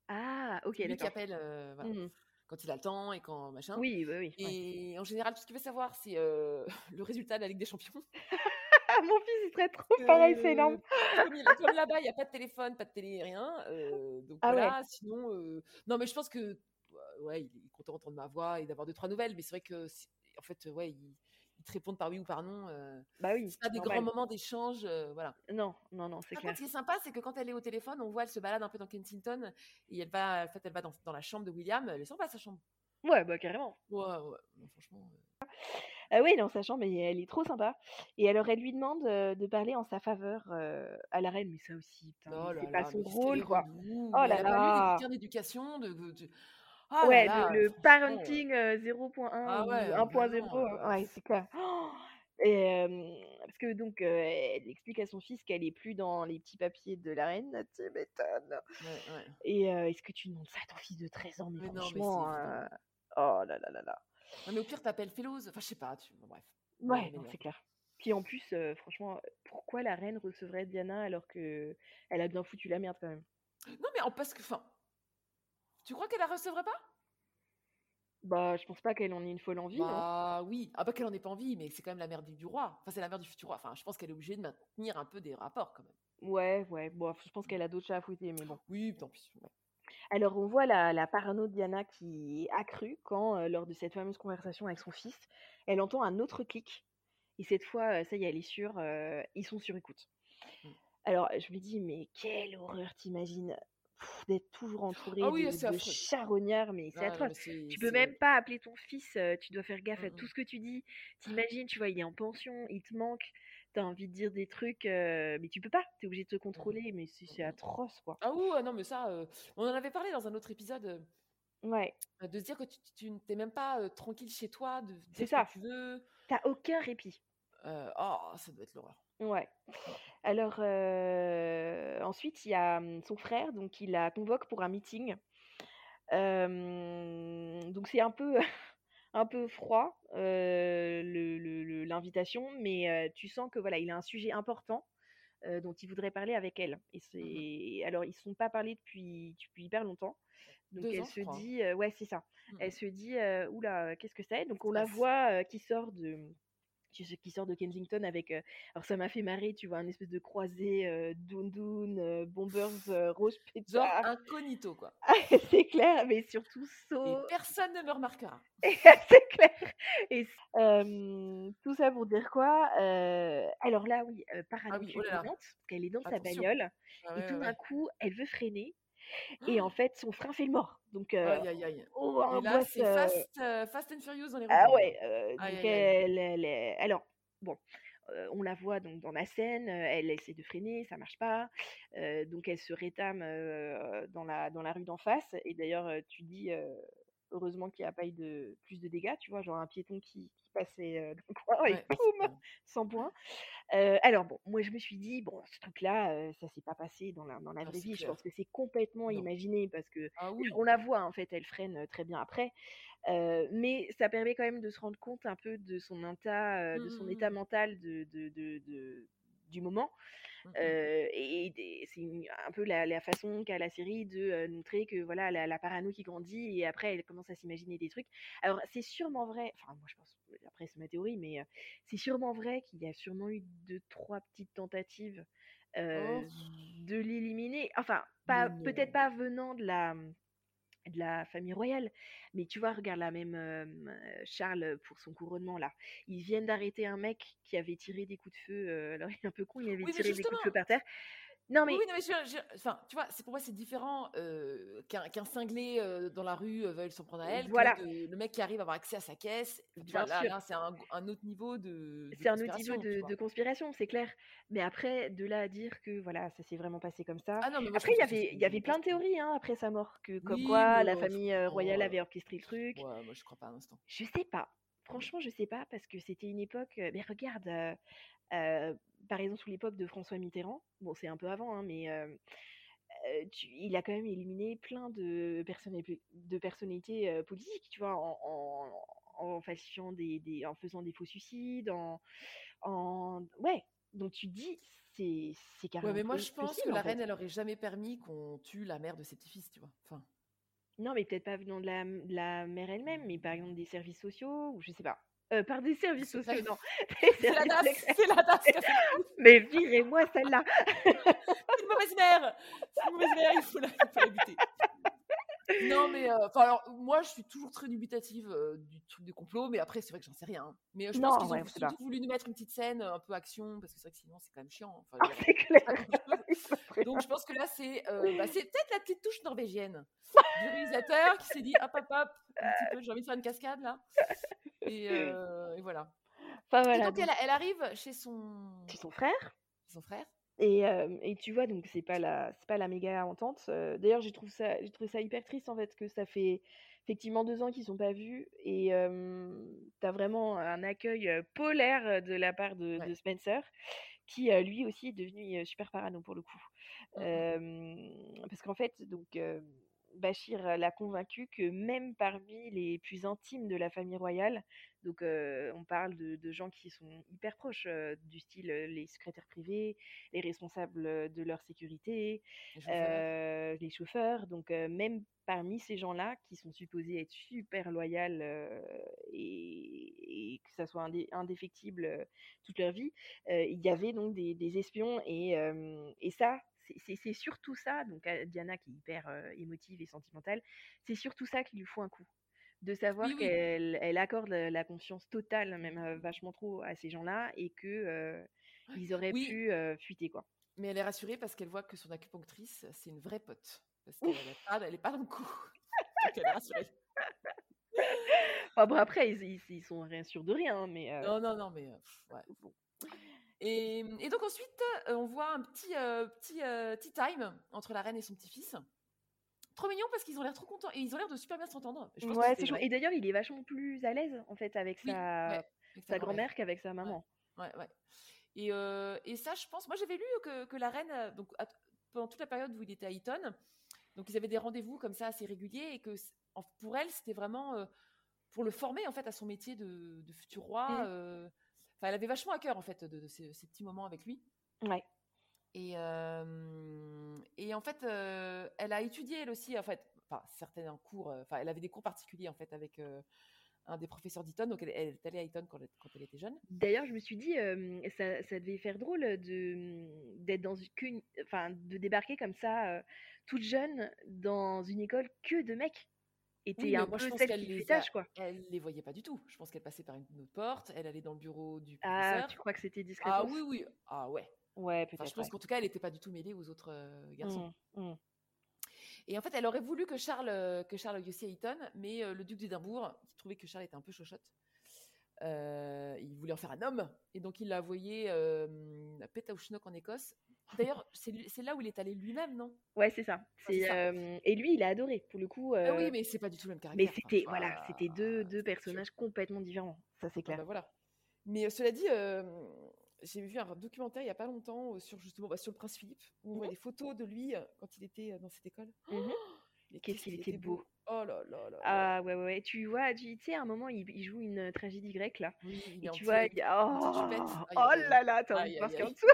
Ah, OK, lui qui appelle, Mmh quand il a le temps et quand machin Oui, oui, ouais. et en général, tout ce qu'il veut savoir, c'est, le résultat de la Ligue des champions. Mon fils, il serait trop pareil, c'est énorme. comme il comme là-bas, il y a pas de téléphone, pas de télé, rien, heu, donc Ah ouais. voilà, sinon, heu, non, mais je pense que, ouais, il est content d'entendre ma voix et d'avoir 2-3 nouvelles, mais c'est vrai que en fait, ouais, ils ils te répondent par oui ou par non, heu, Bah, oui, c'est pas des normal. grands moments d'échange, voilà. Non, non, non, c'est clair. ce qui est sympa, c'est que quand elle est au téléphone, on voit, elle se balade un peu dans Kensington et elle va en fait, elle va dans dans la chambre de William, elle est sympa sa chambre. Ouais, bah, carrément. Ouais, ouais, non franchement, Ah oui, non, sa chambre, elle elle est trop sympa et alors elle lui demande, de parler en sa faveur, à la reine, mais ça aussi, putain, Oh c'est pas là, son rôle, quoi. relou, Oh là là! d'éducation de de ah Ouais, là, le parenting, heu, 0.1 Ah ou ouais, 1.0, vraiment, heu, heu ouais, c'est clair. Et parce que donc, elle explique à son fils qu'elle est plus dans les petits papiers de la reine, tu m'étonnes. Ouais, ouais. Et est-ce que tu demandes ça à ton fils de 13 ans? Mais Mais non, franchement, évident. heu, oh là là là là. Non, mais au pire, tu appelles Fellows, enfin, je sais pas, tu bon bref, Ouais, non, c'est clair. Puis en plus, heu, franchement, pourquoi la reine recevrait Diana alors qu'elle a bien foutu la merde quand même? Non, mais en parce que enfin tu crois qu'elle la recevrait pas? Bah, je pense pas qu'elle en ait une folle envie, non? Bah, oui, ah bah, qu'elle en ait pas envie, mais c'est quand même la mère du du roi. Enfin, c'est la mère du futur roi. Enfin, je pense qu'elle est obligée de maintenir un peu des rapports quand même. Ouais, ouais, bof, je pense qu'elle a d'autres chats à fouetter, mais bon. Oui, tant pis, ouais. Alors on voit la la parano de Diana qui est accrue quand, lors de cette fameuse conversation avec son fils, elle entend un autre clic et cette fois, ça y est, elle est sûre, ils sont sur écoute. Mmh. Alors je me dis: «Mais quelle horreur!» tu imagines d'être toujours entourée Ah oui, de charognards, mais c'est Ah atroce. mais Tu peux même pas appeler ton fils, tu dois faire gaffe Mmh à tout ce que tu dis. Tu imagines, tu vois, il est en pension, il te manque, tu as envie de dire des trucs, mais tu peux pas, tu es obligée de te Mmh mh. contrôler, mais c'est Mmh mh. atroce, quoi. Ah oui, ouais, non, mais ça, on en avait parlé dans un autre épisode, Ouais. heu, de se dire que tu tu tu tu es même pas, tranquille chez toi, de C'est dire ce que ça. tu veux. Tu as aucun répit. Oh, ça doit être l'horreur. Ouais. Alors, heu, ensuite, il y a, mmh, son frère, donc il la convoque pour un meeting. Donc c'est un peu un peu froid, le l'invitation, mais heu, tu sens que, voilà, il a un sujet important, heu, dont il voudrait parler avec elle et Mmh mh. c'est alors ils se sont pas parlé depuis depuis hyper longtemps, donc 2 elle ans, se dit, ouais, c'est ça. Mmh Elle se dit, heu: «Ouh là, qu'est-ce que c'est?» donc on la voit, qui sort de qui sort de Kensington avec, heu alors ça m'a fait marrer, tu vois, un espèce de croisé, heu, Dundoun, heu, Bombers, heu, Rose Genre Pétard. incognito, quoi. C'est clair, mais surtout Et so personne ne me remarquera. c'est clair et tout ça pour dire quoi? Heu, alors là, oui, heu, Ah parano oui, oh qu'elle est dans sa bagnole Ah et tout d'un ouais. coup, elle veut freiner et en fait, son frein fait le mort. Donc heu, Aïe, aïe, aïe. oh, et là, c'est heu Fast, heu, Fast and Furious dans les Ah ouais, donc elle elle alors bon, on la voit donc dans la scène, elle essaie de freiner, ça marche pas, donc elle se rétame, dans la dans la rue d'en face et d'ailleurs, tu dis, «Heureusement qu'il y a pas eu de plus de dégâts», tu vois? Genre un piéton qui qui passait, heu, dans le coin et Ouais, c'est boum! clair. 100 points. Heu, alors bon, moi je me suis dit: «Bon, ce truc-là, heu, ça s'est pas passé dans la dans la Non, vraie vie». Je pense que c'est complètement Non. imaginé parce que Ah oui. on la voit, en fait, elle freine, heu, très bien après, heu, mais ça permet quand même de se rendre compte un peu de son de état mmh. mental de de de de du moment, Mmh et c'est un peu la la façon qu'a la série de, montrer que, voilà, la la parano qui grandit et après elle commence à s'imaginer des trucs. Alors c'est sûrement vrai, enfin moi je pense, après c'est ma théorie, mais c'est sûrement vrai qu'il y a sûrement eu 2-3 petites tentatives, Oh de l'éliminer. Enfin, pas peut-être pas venant de la, mmh, de la famille royale, mais tu vois, regarde là, même, Charles, pour son couronnement là, ils viennent d'arrêter un mec qui avait tiré des coups de feu, alors il est un peu con, il avait Oui, tiré des coups de feu par terre. Non mais oui, non, mais je je enfin, tu vois, c'est pour moi, c'est différent, heu, qu'un cinglé, heu, dans la rue, veuille s'en prendre à elle, que de le mec qui arrive à avoir accès à sa caisse. Tu Bien vois, là sûr. là, c'est un autre niveau de de C'est un autre niveau de conspiration, c'est clair. Mais après, de là à dire que, voilà, ça s'est vraiment passé comme ça. Ah non, mais moi je Après, il y avait il y avait plein de théories, hein, après sa mort, que comme Oui, quoi la heu, famille, franchement, royale avait orchestré le truc. ouais, moi j'y crois pas un instant. Je sais pas. Non. Franchement, je sais pas parce que c'était une époque, mais regarde, par exemple, sous l'époque de François Mitterrand, bon, c'est un peu avant, hein, mais tu il a quand même éliminé plein de de personnalités, politiques, tu vois? En en en falsifiant des des en faisant des faux suicides, en en ouais. Donc tu dis, c'est c'est Ouais, carrément mais moi, je pense que la fait. reine, elle aurait jamais permis qu'on tue la mère de ses petits-fils, tu vois. Enfin, Non, mais peut-être pas venant de la, de la mère elle-même, mais par exemple des services sociaux, ou je sais pas. Euh, par des services sociaux, non. C'est la DAS, c'est la DAS. Mais virez-moi celle-là. C'est une mauvaise mère. C'est une mauvaise mère, il faut la, il faut la buter. Non, mais euh, alors, moi, je suis toujours très dubitative euh, du truc du complot, mais après, c'est vrai que j'en sais rien. hein. Mais euh, je pense qu'ils ouais, ont surtout voulu nous mettre une petite scène, un peu action, parce que c'est vrai que sinon, c'est quand même chiant. Enfin, Ah, Donc, je pense que là, c'est bah, c'est peut-être la petite touche norvégienne du réalisateur qui s'est dit hop, hop, hop, un petit peu, j'ai envie de faire une cascade là. Et, et voilà. Enfin Et voilà, donc, donc, elle, elle arrive chez son, frère. son frère. Et, euh, et tu vois, donc c'est pas la, c'est pas la méga entente. Euh, D'ailleurs, j'ai trouvé ça, j'ai trouvé ça hyper triste en fait que ça fait effectivement deux ans qu'ils sont pas vus et euh, t'as vraiment un accueil polaire de la part de, Ouais. de Spencer, qui lui aussi est devenu super parano pour le coup. Mm, mm. Euh, parce qu'en fait, donc Bachir l'a convaincu que même parmi les plus intimes de la famille royale, donc euh, on parle de, de gens qui sont hyper proches, euh, du style les secrétaires privés, les responsables de leur sécurité, Les chauffeurs. les chauffeurs, donc même parmi ces gens-là qui sont supposés être super loyaux et, et que ça soit indé- indéfectible toute leur vie, il y avait donc des, des espions et, et ça, c'est- surtout ça, donc Diana qui est hyper euh, émotive et sentimentale, c'est surtout ça qui lui faut un coup. De savoir Oui, oui. qu'elle elle accorde la, la confiance totale, même euh, vachement trop, à ces gens-là et que ils auraient Oui. pu fuiter quoi. Mais elle est rassurée parce qu'elle voit que son acupunctrice, c'est une vraie pote. Parce qu'elle est pas, elle est pas dans le coup. Donc elle est rassurée. Enfin, bon, après, ils, ils, ils sont rien sûrs de rien, hein, mais Non, non, non, mais ouais, bon. Et, et donc ensuite, euh, on voit un petit, euh, petit euh, tea time entre la reine et son petit-fils. Trop mignon parce qu'ils ont l'air trop contents et ils ont l'air de super bien s'entendre. Ouais, c'est. Et d'ailleurs, il est vachement plus à l'aise en fait avec Oui, sa, ouais, avec sa grand-mère qu'avec sa maman. Ouais, ouais. Et, euh, et ça, je pense, moi j'avais lu que, que la reine, donc à- pendant toute la période où il était à Eton, donc ils avaient des rendez-vous comme ça assez réguliers et que en- pour elle, c'était vraiment pour le former en fait à son métier de, de futur roi. Mm. Enfin, elle avait vachement à cœur en fait de, de ces, ces petits moments avec lui. Ouais. Et, euh, et en fait, euh, elle a étudié elle aussi, en fait, enfin, certains cours, euh, enfin, elle avait des cours particuliers en fait avec un des professeurs d'Eton, donc elle, elle est allée à Eton quand elle, quand elle était jeune. D'ailleurs, je me suis dit, euh, ça, ça devait faire drôle de d'être dans une, enfin, de débarquer comme ça, euh, toute jeune, dans une école que de mecs. Et t'es Oui, mais un peu celle qui les quoi. Elle les voyait pas du tout. Je pense qu'elle passait par une autre porte, elle allait dans le bureau du Ah, professeur. tu crois que c'était Ah discretos oui, oui, ah ouais. Ouais, Enfin, je pense ouais. qu'en tout cas, elle n'était pas du tout mêlée aux autres euh, garçons. Mm, mm. Et en fait, elle aurait voulu que Charles, euh, que Charles à Eton, mais euh, le duc d'Édimbourg, qui trouvait que Charles était un peu chochotte, euh, il voulait en faire un homme, et donc il l'a envoyé à Pétaouchnok en Écosse. D'ailleurs, c'est là où il est allé lui-même, non? Ouais, c'est ça. ça. euh, et lui, il a adoré, pour le coup. Ah Oui, euh, mais c'est pas du tout le même caractère. mais c'était voilà, c'était deux, deux personnages complètement différents. Ça, c'est Ah clair. bah voilà. Mais euh, cela dit, euh, j'ai vu un documentaire il y a pas longtemps sur justement bah, sur le prince Philippe où on voit des photos de lui quand il était dans cette école. Mais Qu'est-ce qu'il était beau. Oh là là là. là. Ah ouais, ouais, ouais. Tu vois, tu sais, à un moment, il, il joue une tragédie grecque, là. Oui, il est Et en tu vois, il y a... Oh, oh là là, t'as envie de voir aïe, ce qu'il y a en dessous.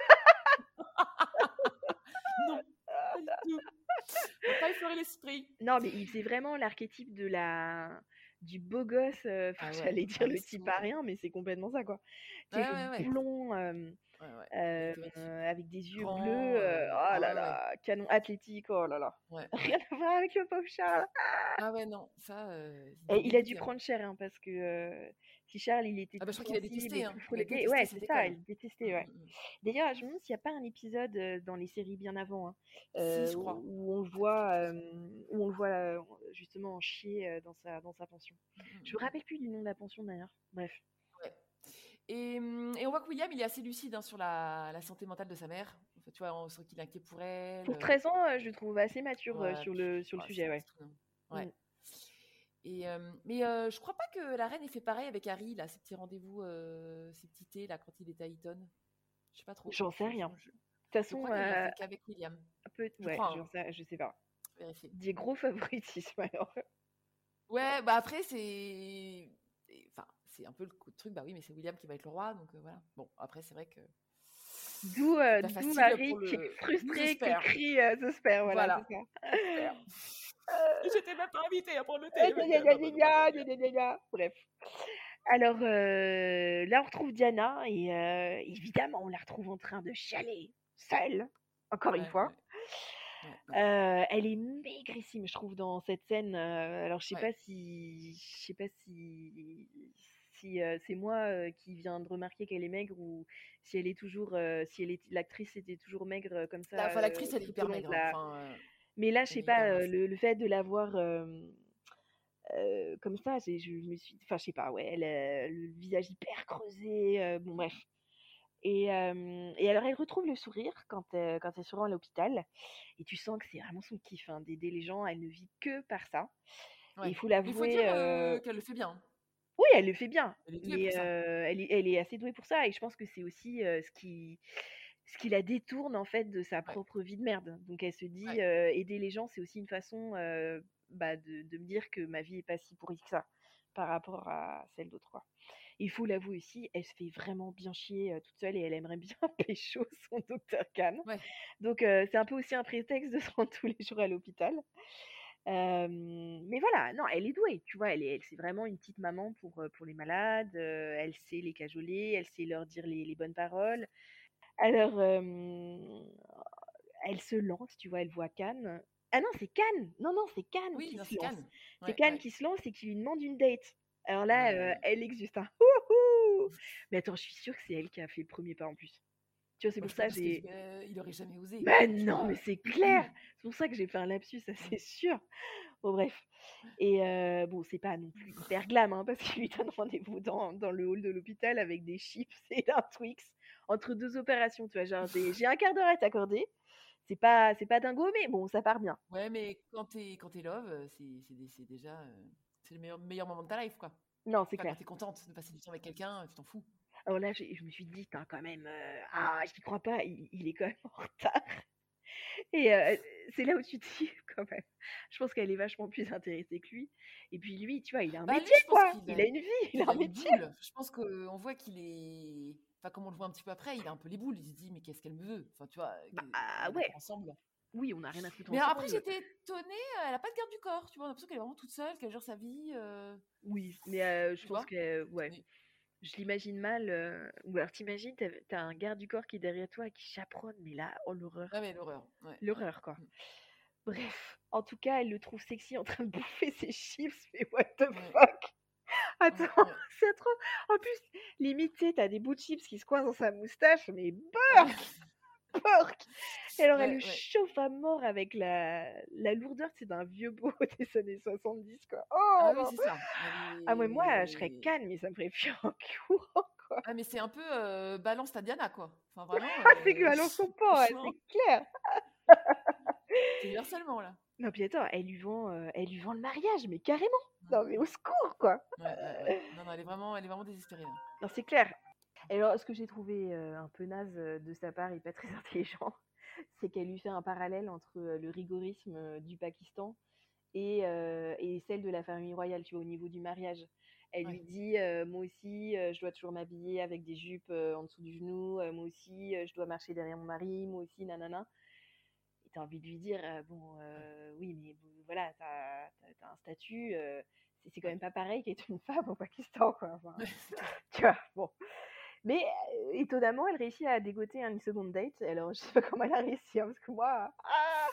Non, pas du tout. Pas effleurer l'esprit. Non, mais il faisait vraiment l'archétype de la... du beau gosse. euh, Ah ouais, j'allais dire ah, le type c'est- à rien, mais c'est complètement ça, quoi. Ouais, sais, ouais, ouais. blond, euh, euh, Avec des- euh, yeux Grand, bleus. euh, euh, oh ah là là, canon athlétique, oh là là. Rien à voir avec le pauvre Charles. Ah ouais, non, ça. euh, Et il a dû hein. prendre cher, hein, parce que si Charles, il était Ah bah, je crois qu'il a détesté, hein. tout Il a frôlé- détesté ouais, c'est ça, il détestait, ouais. Mm, mm. D'ailleurs, je me demande s'il n'y a pas un épisode euh, dans les séries bien avant, hein, Si, euh, je crois. où, on le voit, euh, où on le voit justement en chier dans sa, dans sa pension. Mm, mm, Je me rappelle plus du nom de la pension d'ailleurs. Bref. Et, et on voit que William, il est assez lucide hein, sur la, la santé mentale de sa mère. Tu vois, on sent qu'il est inquiet pour elle. Pour euh, 13 ans, je le trouve assez mature ouais, sur le, sur le sujet, ouais. Et, euh, mais euh, je crois pas que la reine ait fait pareil avec Harry, là, ces petits rendez-vous, euh, ces petits thés, là, quand il était à Eton. Je sais pas trop. J'en sais rien. De toute façon, euh, qu'avec William. peu, je ouais, crois, hein. sais- je sais pas. Vérifier. Des gros favoritismes alors. Ouais, bah après, c'est. Enfin, c'est un peu le coup de truc, bah oui, mais c'est William qui va être le roi, donc voilà. Bon, après, c'est vrai que. D'où pour qui est le frustré, qui crie The Spare, voilà, Voilà. J'étais même pas invitée à prendre le thé. Bref. Alors euh, là, on retrouve Diana et euh, évidemment, on la retrouve en train de chialer, seule, encore une fois. Ouais. Euh, elle est maigrissime, je trouve, dans cette scène. Euh. alors, je sais pas si, je sais pas si, c'est moi qui viens de remarquer qu'elle est maigre ou si elle est toujours, si elle est, l'actrice était toujours maigre comme ça. Bah, enfin, l'actrice, elle est hyper maigre. Hein. Mais là, je sais pas, euh, le, le fait de la voir euh, euh, comme ça, j'ai- je me suis, enfin, je sais pas, ouais, elle a le visage hyper creusé, euh, bon bref. Et, euh, et alors, elle retrouve le sourire quand, euh, quand elle se rend à l'hôpital. Et tu sens que c'est vraiment son kiff hein, d'aider les gens. Elle ne vit que par ça. Ouais. il faut Mais Il faut l'avouer. dire euh, euh, qu'elle le fait bien. Oui, elle le fait bien. Elle est douée Mais pour ça. euh, elle, est, elle est assez douée pour ça. Et je pense que c'est aussi euh, ce qui, ce qui la détourne en fait de sa propre vie de merde. Donc elle se dit Ouais. euh, aider les gens, c'est aussi une façon euh, bah, de, de me dire que ma vie est pas si pourrie que ça par rapport à celle d'autres. quoi. Il faut l'avouer aussi, elle se fait vraiment bien chier euh, toute seule et elle aimerait bien pécho son docteur Khan. Ouais. Donc c'est un peu aussi un prétexte de se rendre tous les jours à l'hôpital. Mais voilà, non, elle est douée, tu vois, elle est, c'est vraiment une petite maman pour, pour les malades, elle sait les cajoler, elle sait leur dire les, les bonnes paroles. Alors, euh, elle se lance, tu vois, elle voit Cannes. Ah non, c'est Cannes Non, non, c'est Cannes Oui, qui non, se c'est lance. Cannes. C'est Cannes ouais. qui se lance et qui lui demande une date. Alors là, Ouais, euh, ouais. elle existe un Wouhou Mais attends, je suis sûre que c'est elle qui a fait le premier pas en plus. Tu vois, c'est Moi, pour ça que, j'ai. euh, il aurait jamais osé. Bah tu non, mais c'est clair. C'est pour ça que j'ai fait un lapsus, ça c'est sûr. Bon bref. Et euh, bon, c'est pas non plus hyper glam, hein, parce qu'il lui donne rendez-vous dans, dans le hall de l'hôpital avec des chips et un Twix entre deux opérations, tu vois, genre j'ai un quart d'heure à t'accorder. C'est pas, c'est pas dingo, mais bon, ça part bien. Ouais, mais quand t'es quand t'es love, euh, c'est c'est dé- c'est déjà euh, c'est le meilleur, meilleur moment de ta life, quoi. Non, c'est Enfin, clair. quand t'es contente de passer du temps avec quelqu'un, tu t'en fous. Alors là, j'ai- je me suis dit, quand même, euh, ah, j'y crois pas, il, il est quand même en retard. Et euh, c'est là où tu te dis, quand même, je pense qu'elle est vachement plus intéressée que lui. Et puis lui, tu vois, il a un Bah, lui, métier, pense quoi. Il a- a une vie, il Il a un métier. Je pense qu'on voit qu'il est. Enfin, comme on le voit un petit peu après, il a un peu les boules. Il se dit, mais qu'est-ce qu'elle me veut? Enfin, tu vois, Bah, ah, on est ouais. ensemble. Oui, on n'a rien à foutre Mais après, ensemble. j'étais étonnée, euh, elle a pas de garde du corps, tu vois. On a l'impression qu'elle est vraiment toute seule, qu'elle gère sa vie. euh, Oui, mais euh, je Tu pense que, ouais, je l'imagine mal. euh, Ou alors t'imagines, t'as un garde du corps qui est derrière toi et qui chaperonne, mais là, oh l'horreur. Ah, mais l'horreur. ouais. L'horreur, quoi. Mm. Bref, en tout cas, elle le trouve sexy en train de bouffer ses chips, mais what the fuck? Attends, Ouais, ouais. c'est trop... En plus, limite, tu t'as des bouts de chips qui se coincent dans sa moustache, mais burk Burk Et alors, elle Ouais, le ouais. chauffe à mort avec la, la lourdeur, c'est d'un vieux beau des années 70, quoi. Oh Ah oui, c'est ça. Ah, mais moi, je serais calme, mais ça me ferait fuir en courant, quoi. Ah, mais c'est un peu euh, balance ta Diana, quoi. Enfin, vraiment. Ah, c'est que euh, alors son pas, ouais, franchement, c'est clair C'est du harcèlement, là. Non, puis attends, elle lui vend, euh, elle lui vend le mariage, mais carrément Non, mais au secours, quoi ouais, ouais, ouais. Non, non, elle est vraiment, elle est vraiment désespérée, là. Non, c'est clair. Alors, ce que j'ai trouvé euh, un peu naze euh, de sa part et pas très intelligent, c'est qu'elle lui fait un parallèle entre le rigorisme du Pakistan et, euh, et celle de la famille royale, tu vois, au niveau du mariage. Elle lui dit, euh, moi aussi, euh, je dois toujours m'habiller avec des jupes en dessous du genou, moi aussi, je dois marcher derrière mon mari, moi aussi, nanana. Envie de lui dire, bon, oui, mais voilà, t'as as, un statut, c'est quand même pas pareil qu'être une femme au Pakistan, quoi. Enfin, tu vois, bon. Mais euh, étonnamment, elle réussit à dégoter une seconde date. Alors, je sais pas comment elle a réussi, hein, parce que moi, ah,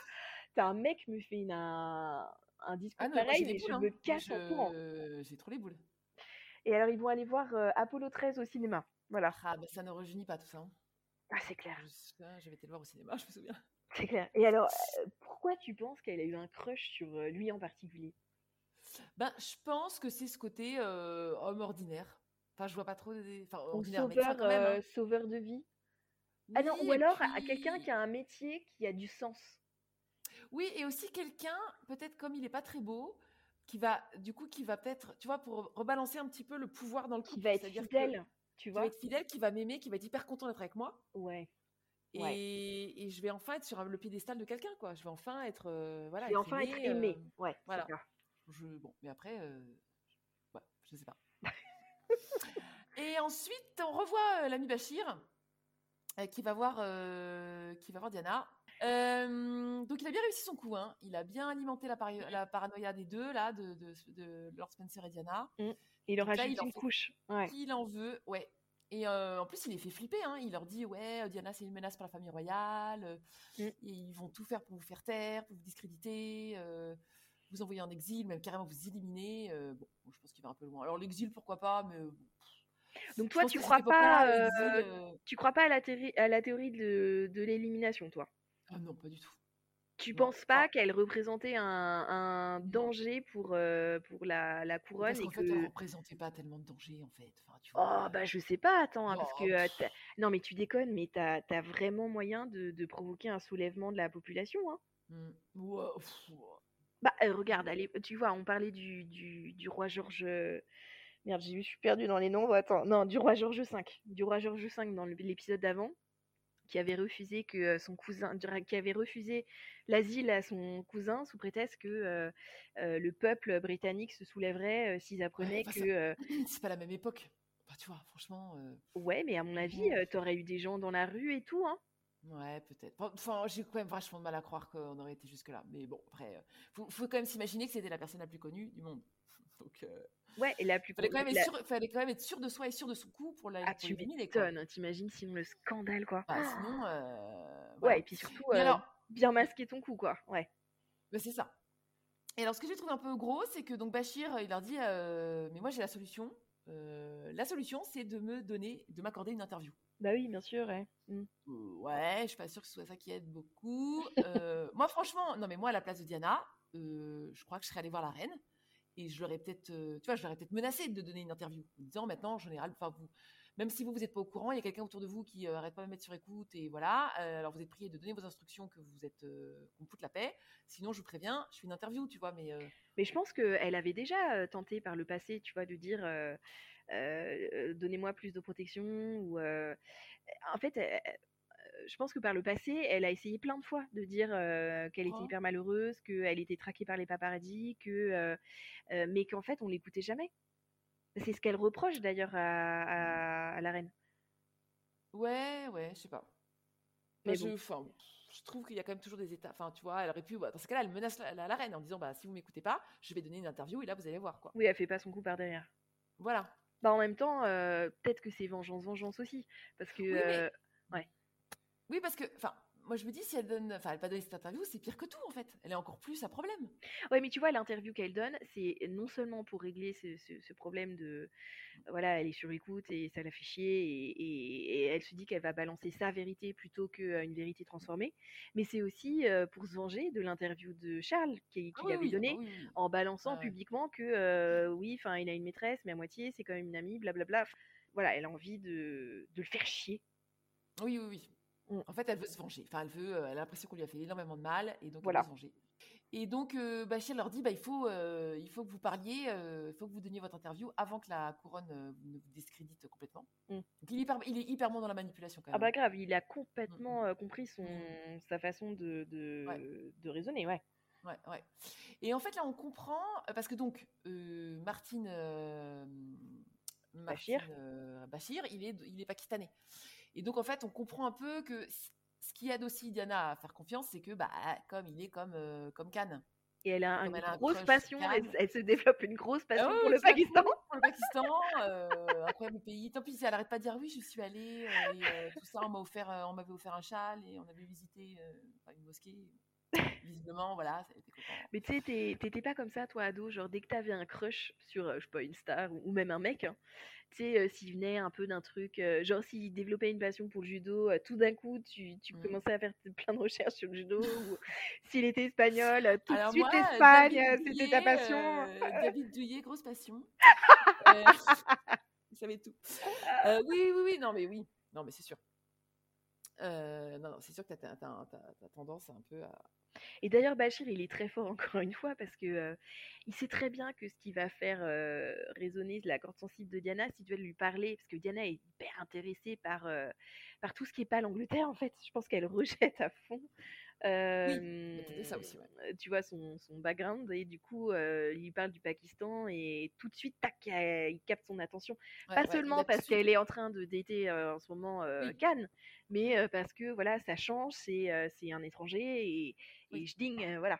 un mec me fait une- un, un discours Ah non, pareil, mais je boules, hein. me casse en courant. J'ai trop les boules. Et alors, ils vont aller voir euh, Apollo 13 au cinéma. Voilà. Ah, bah, ça ne rejeunit pas tout ça. hein. Ah, c'est clair, Je- J'avais été le voir au cinéma, je me souviens. C'est clair. Et alors, pourquoi tu penses qu'elle a eu un crush sur lui en particulier? Ben, je pense que c'est ce côté euh, homme ordinaire. Enfin, je vois pas trop. des- Enfin, ordinaire médecin sauveur, quand même. hein. euh, sauveur de vie? Ah non, ou alors à quelqu'un qui a un métier qui a du sens. Oui, et aussi quelqu'un, peut-être comme il est pas très beau, qui va, du coup, qui va peut-être, tu vois, pour rebalancer un petit peu le pouvoir dans le couple. Qui va être que- fidèle, tu Qui va vois? être fidèle, qui va m'aimer, qui va être hyper content d'être avec moi. Ouais. Et, Ouais. et je vais enfin être sur le piédestal de quelqu'un, quoi. Je vais enfin être, euh, voilà, Je vais être enfin être aimée, aimé. euh, Ouais, voilà. je, bon, mais après, euh, ouais, je sais pas. et ensuite, on revoit euh, l'ami Bachir. euh, qui va voir, euh, qui va voir Diana. Euh, donc il a bien réussi son coup, hein. il a bien alimenté la, paranoïa des deux là, de, de, de Lord Spencer et Diana. Il leur Donc là, rajoute il une fait couche. Ouais. Il en veut, ouais. Et euh, en plus, il les fait flipper. Hein. Il leur dit Ouais, euh, Diana, c'est une menace pour la famille royale. euh, Mm. et ils vont tout faire pour vous faire taire, pour vous discréditer, euh, vous envoyer en exil, même carrément vous éliminer. euh, bon, je pense qu'il va un peu loin. Alors, l'exil, pourquoi pas, mais. bon, Donc toi, tu crois pas, tu crois pas à la, théorie- à la théorie de, de l'élimination, toi? Ah non, pas du tout. Tu penses pas qu'elle représentait un, danger pour, euh, pour la, la couronne Parce qu'en que... fait, elle représentait pas tellement de danger, en fait. Enfin, tu vois, Oh, bah je sais pas, attends, hein, parce que... euh, non, mais tu déconnes, mais t'as as vraiment moyen de, de provoquer un soulèvement de la population, hein ouais. Bah, regarde, allez, tu vois, on parlait du, du, du roi Georges... Merde, je suis perdue dans les noms. Attends, non, du roi Georges V. Du roi Georges V dans l'épisode d'avant, qui avait refusé que son cousin, qui avait refusé l'asile à son cousin sous prétexte que euh, euh, le peuple britannique se soulèverait euh, s'ils apprenaient que. C'est pas la même époque. Tu vois, franchement. ouais, mais à mon avis, t'aurais eu des gens dans la rue et tout, hein. Ouais, peut-être. Enfin, j'ai quand même vachement de mal à croire qu'on aurait été jusque-là. Mais bon, après, faut, faut quand même s'imaginer que c'était la personne la plus connue du monde. Donc, euh, Ouais, et la plus fallait quand même la- être sûr, fallait quand même être sûr de soi et sûr de son coup pour la Ah, pour tu m'étonnes, hein, t'imagines sinon le scandale, quoi. Bah, sinon, euh, Ouais, et puis surtout, euh, alors, bien masquer ton coup, quoi. Ouais. bah, c'est ça. Et alors, ce que j'ai trouvé un peu gros, c'est que donc Bachir, il leur dit, euh, mais moi j'ai la solution. Euh, la solution, c'est de me donner, de m'accorder une interview. Bah oui, bien sûr, ouais. Mm. Euh, ouais, je suis pas sûre que ce soit ça qui aide beaucoup. Euh, moi, franchement, non, mais moi, à la place de Diana, euh, je crois que je serais allée voir la reine et je l'aurais peut-être, euh, tu vois, je peut-être menacé de donner une interview en disant maintenant, ai ras le- enfin, vous, même si vous vous êtes pas au courant, il y a quelqu'un autour de vous qui euh, arrête pas de me mettre sur écoute et voilà. euh, alors vous êtes prié de donner vos instructions que vous êtes, euh, qu'on foute la paix. Sinon, je vous préviens, je fais une interview, tu vois, mais euh, Mais je pense qu'elle avait déjà euh, tenté par le passé, tu vois, de dire euh, euh, euh, donnez-moi plus de protection ou euh, en fait, euh, je pense que par le passé, elle a essayé plein de fois de dire euh, qu'elle était Oh. hyper malheureuse, qu'elle était traquée par les paparazzis, que euh, mais qu'en fait, on l'écoutait jamais. C'est ce qu'elle reproche d'ailleurs à, à- à la reine. ouais, ouais, je sais pas. Mais je, bon. enfin, je trouve qu'il y a quand même toujours des états. Enfin, tu vois, elle aurait pu. bah, dans ce cas-là, elle menace la, la- la reine en disant bah, si vous m'écoutez pas, je vais donner une interview et là, vous allez voir, quoi. Oui, elle fait pas son coup par derrière. Voilà. Bah, en même temps, euh, peut-être que c'est vengeance, vengeance aussi, parce que Oui, mais- euh, Oui, parce que, enfin, moi, je me dis, si elle donne. Enfin, elle pas donné cette interview, c'est pire que tout, en fait. Elle est encore plus à problème. Ouais, mais tu vois, l'interview qu'elle donne, c'est non seulement pour régler ce, ce- ce problème de. Voilà, elle est sur écoute et ça la fait chier, et, et- et elle se dit qu'elle va balancer sa vérité plutôt qu'une vérité transformée, mais c'est aussi euh, pour se venger de l'interview de Charles qui- qu'il Ah oui, avait oui, donnée ah oui, oui. en balançant publiquement que euh, oui, enfin, il a une maîtresse, mais à moitié, c'est quand même une amie, blablabla. Voilà, elle a envie de, de le faire chier. Oui, oui, oui. Mm. En fait, elle veut se venger. Enfin, elle veut. euh, elle a l'impression qu'on lui a fait énormément de mal et donc Voilà. elle veut se venger. Et donc, euh, Bachir leur dit bah, il, faut, euh, il faut que vous parliez, euh, il faut que vous donniez votre interview avant que la couronne ne vous discrédite complètement. Mm. Donc, il est, hyper, il est hyper bon dans la manipulation quand Ah même. bah grave, il a complètement euh, compris son, Mm. sa façon de, de, Ouais. de raisonner, ouais. Ouais, ouais. Et en fait, là, on comprend, parce que donc, Martine, Bachir. Martine, Bachir, il est, il est pakistanais. Et donc, en fait, on comprend un peu que ce qui aide aussi Diana à faire confiance, c'est que, bah, comme il est comme, euh, comme Cannes. Et elle a une grosse passion, elle, se développe une grosse passion Ah ouais, pour le Pakistan. Pour le Pakistan, euh, incroyable pays. Tant pis, elle arrête pas de dire oui, je suis allée, euh, et, euh, tout ça, on m'a offert, on m'avait offert un châle et on avait visité une mosquée. Visiblement, voilà, ça a été content. Mais tu sais, t'étais pas comme ça, toi, ado, genre dès que t'avais un crush sur, euh, je sais pas, une star ou, ou même un mec, hein, tu sais, euh, s'il venait un peu d'un truc, euh, genre s'il développait une passion pour le judo, euh, tout d'un coup, tu, tu Mhm. commençais à faire plein de recherches sur le judo, ou s'il était espagnol, tout de suite l'Espagne, c'était ta passion. David Douillet, grosse passion. Vous savez tout. Oui, oui, oui, non, mais oui. Non, mais c'est sûr. Euh, non, c'est sûr que tu as, tendance un peu à. Et d'ailleurs, Bachir, il est très fort encore une fois parce que euh, il sait très bien que ce qui va faire euh, résonner la corde sensible de Diana, si tu veux lui parler, parce que Diana est hyper intéressée par, par tout ce qui est pas l'Angleterre, en fait. Je pense qu'elle rejette à fond euh, de ça aussi, ouais. tu vois son, son background et du coup euh, il parle du Pakistan et tout de suite tac il capte son attention Ouais, pas ouais, seulement parce qu'elle est en train de dater euh, en ce moment Oui. Cannes mais parce que voilà ça change c'est un étranger et, et Oui. je euh, voilà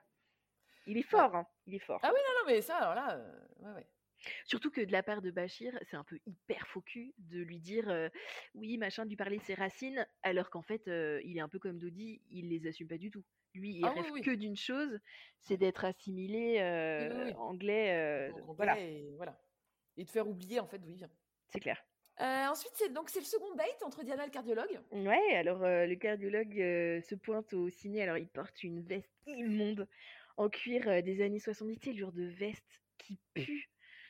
il est fort hein, il est fort Ah oui, non, non, mais ça, alors là, ouais, ouais. Surtout que de la part de Bachir, c'est un peu hyper faux cul de lui dire euh, oui, machin, de lui parler de ses racines, alors qu'en fait, euh, il est un peu comme Dodi, il les assume pas du tout. Lui, il Ah rêve oui. que d'une chose, c'est d'être assimilé euh, oui, anglais. Donc, voilà, et voilà. Et te faire oublier en fait d'où il vient. c'est clair. Euh, ensuite, c'est donc c'est le second date entre Diana et le cardiologue. Ouais, alors euh, le cardiologue euh, se pointe au ciné, alors il porte une veste immonde en cuir des années 70, tu sais, le genre de veste qui pue.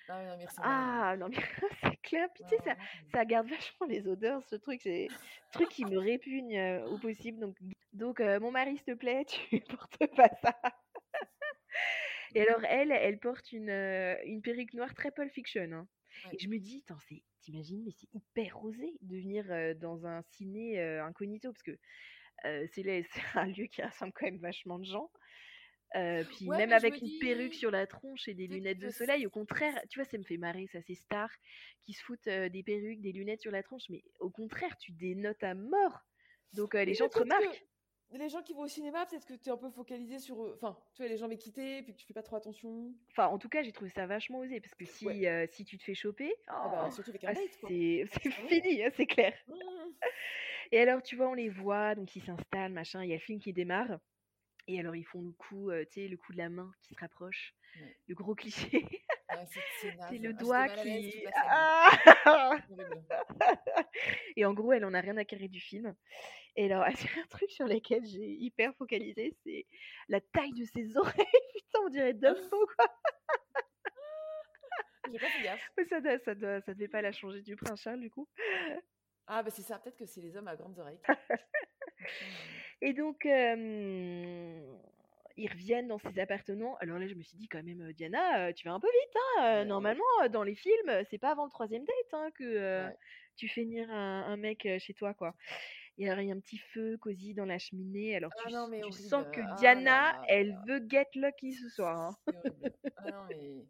Ah non, merci. madame. Ah, non mais c'est clair, puis tu sais, Non, ça, ça garde vachement les odeurs, ce truc, c'est ce truc qui me répugne euh, au possible. Donc, donc euh, mon mari, s'il te plaît, tu portes pas ça. Et alors, elle, elle porte une, euh, une perruque noire très Pulp Fiction. hein. Ouais. Et je me dis, c'est, t'imagines, mais c'est hyper osé de venir euh, dans un ciné incognito, parce que c'est, là- c'est un lieu qui rassemble quand même vachement de gens. Euh, puis Ouais, même mais avec une perruque sur la tronche et des lunettes de soleil, au contraire, tu vois, ça me fait marrer, ça, ces stars qui se foutent euh, des perruques, des lunettes sur la tronche, mais au contraire, tu dénotes à mort. Donc euh, les Oui, gens mais te remarquent. que les gens qui vont au cinéma, peut-être que tu es un peu focalisé sur. eux. Enfin, tu vois, les jambes équitées, puis que tu fais pas trop attention. Enfin, en tout cas, j'ai trouvé ça vachement osé, parce que si, Ouais. si tu te fais choper, Ah bah, oh, surtout avec un ah, c'est Ah fini, hein, c'est clair. Mmh. Et alors, tu vois, on les voit, donc ils s'installent, machin, il y a le film qui démarre. Et alors, ils font le coup, euh, tu sais, le coup de la main qui se rapproche, Ouais. le gros cliché. Ouais, c'est le Ah, j'étais doigt qui. Ah. Et en gros, elle en a rien à carrer du film. Et alors, c'est un truc sur lequel j'ai hyper focalisé, c'est la taille de ses oreilles. Putain, on dirait Dumbo, quoi. J'ai pas fait gaffe. Mais ça, doit- ça, doit- ça devait pas la changer du prince Charles, du coup. Ah bah c'est ça, peut-être que c'est les hommes à grandes oreilles. Et donc, euh, ils reviennent dans ses appartements. Alors là, je me suis dit quand même, euh, Diana, euh, tu vas un peu vite. Hein. euh, Ouais. Normalement, euh, dans les films, euh, c'est pas avant le troisième date hein, que euh, Ouais. tu fais venir un, un mec euh, chez toi, quoi. Et alors, il y a un petit feu cosy dans la cheminée. Alors, Ah tu, non, s- mais tu horrible. sens que Ah Diana, elle veut get lucky ce soir. hein. Ah mais.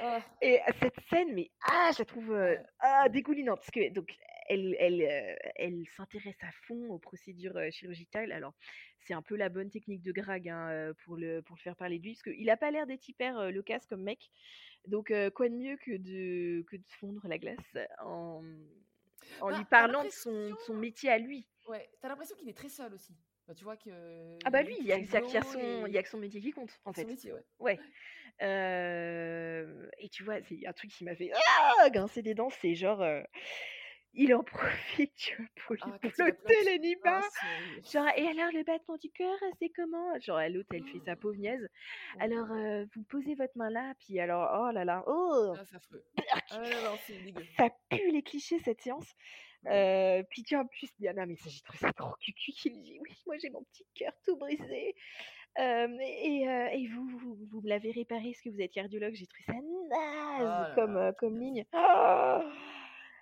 Et cette scène, mais ah, je la trouve euh, ah, dégoulinante. Parce que donc, elle, elle, euh, elle s'intéresse à fond aux procédures euh, chirurgicales. Alors, c'est un peu la bonne technique de Greg hein, euh, pour, le, pour le faire parler de lui. Parce qu'il a pas l'air d'être hyper loquace comme mec. Donc, quoi de mieux que de, que de fondre la glace en, en Bah, lui parlant de son, son métier à lui? Ouais, t'as l'impression qu'il est très seul aussi. Bah, tu vois que. Ah bah lui, il y a, son, que son métier qui compte, en Son fait. métier, ouais. Ouais. Euh, et tu vois, c'est un truc qui m'a fait ah, grincer des dents, c'est genre, euh, il en profite, tu vois, pour lui Ah, quand il la flotter plaque. les Ah. Genre, et alors le battement du cœur, c'est comment? Genre, l'autre, elle fait sa pauvre niaise. Alors, euh, vous posez votre main là, puis alors, oh là là, oh, Ah, affreux. Ah ça pue les clichés cette séance. Euh, puis tu vois, en plus, Diana, mais ça, j'ai trouvé ça trop cucu qui dit, oui, moi j'ai mon petit cœur tout brisé. Euh, et, euh, et vous, vous, vous me l'avez réparé parce que vous êtes cardiologue, j'ai trouvé ça naze Oh là comme, là, euh, comme ligne. Ah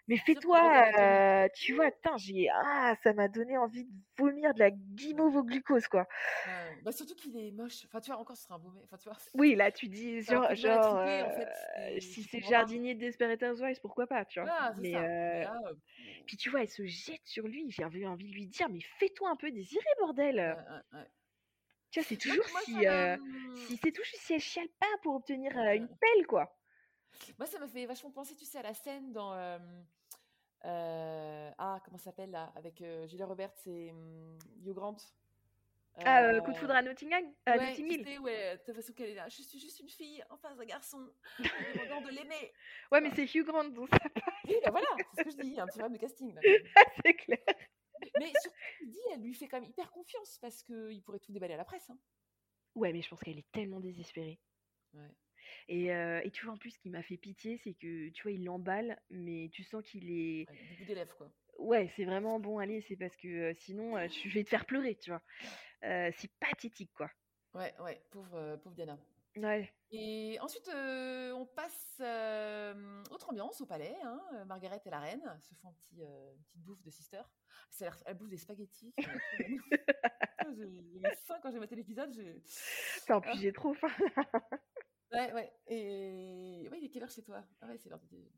mais fais-toi, euh, tu vois, putain, j'ai, ah, ça m'a donné envie de vomir de la guimauve au glucose, quoi. Ouais. Bah, surtout qu'il est moche. Enfin, tu vois, encore, ce serait un beau mec. Enfin, tu vois. Oui, là, tu dis, genre, genre triper, en fait, euh, si c'est jardinier de Desperate Housewives, pourquoi pas, tu vois? C'est mais, ça. euh, Mais là, puis tu vois, elle se jette sur lui, j'avais envie de lui dire, mais fais-toi un peu désirer, bordel. ouais. Tu vois, c'est toujours moi, si, si c'est toujours si elle chiale pas pour obtenir une pelle, quoi. Moi, ça m'a fait vachement penser, tu sais, à la scène dans. euh, euh, ah, comment ça s'appelle là Avec euh, Julia Roberts et hum, Hugh Grant. Ah, euh, coup de foudre à Nottingham, à ouais, Notting Hill. ouais, t'as l'impression qu'elle est là. Je suis juste une fille en face d'un garçon, demandant de l'aimer. Ouais, mais c'est Hugh Grant, donc ça passe, Oui, bah voilà, c'est ce que je dis, il y a un petit problème de casting. C'est clair. Mais surtout, dis, elle lui fait quand même hyper confiance parce qu'il pourrait tout déballer à la presse. Hein. Ouais, mais je pense qu'elle est tellement désespérée. Ouais. Et, euh, et tu vois, en plus, ce qui m'a fait pitié, c'est que, tu vois, il l'emballe, mais tu sens qu'il est... Ouais, du bout des lèvres, quoi. Ouais, c'est vraiment bon, allez, c'est parce que euh, sinon, euh, je vais te faire pleurer, tu vois. C'est pathétique, quoi. Ouais, ouais, pauvre, pauvre Diana. Ouais. Et ensuite, on passe autre ambiance au palais. Hein. Margaret et la reine se font un petit, une petite bouffe de sister. Ça Elle bouffe des spaghettis. J'ai faim quand j'ai maté l'épisode. j'ai- en Ah. plus, j'ai trop faim. Ouais, ouais. Et ouais, il est quelle heure chez toi? Ah ouais, c'est l'heure du déjeuner.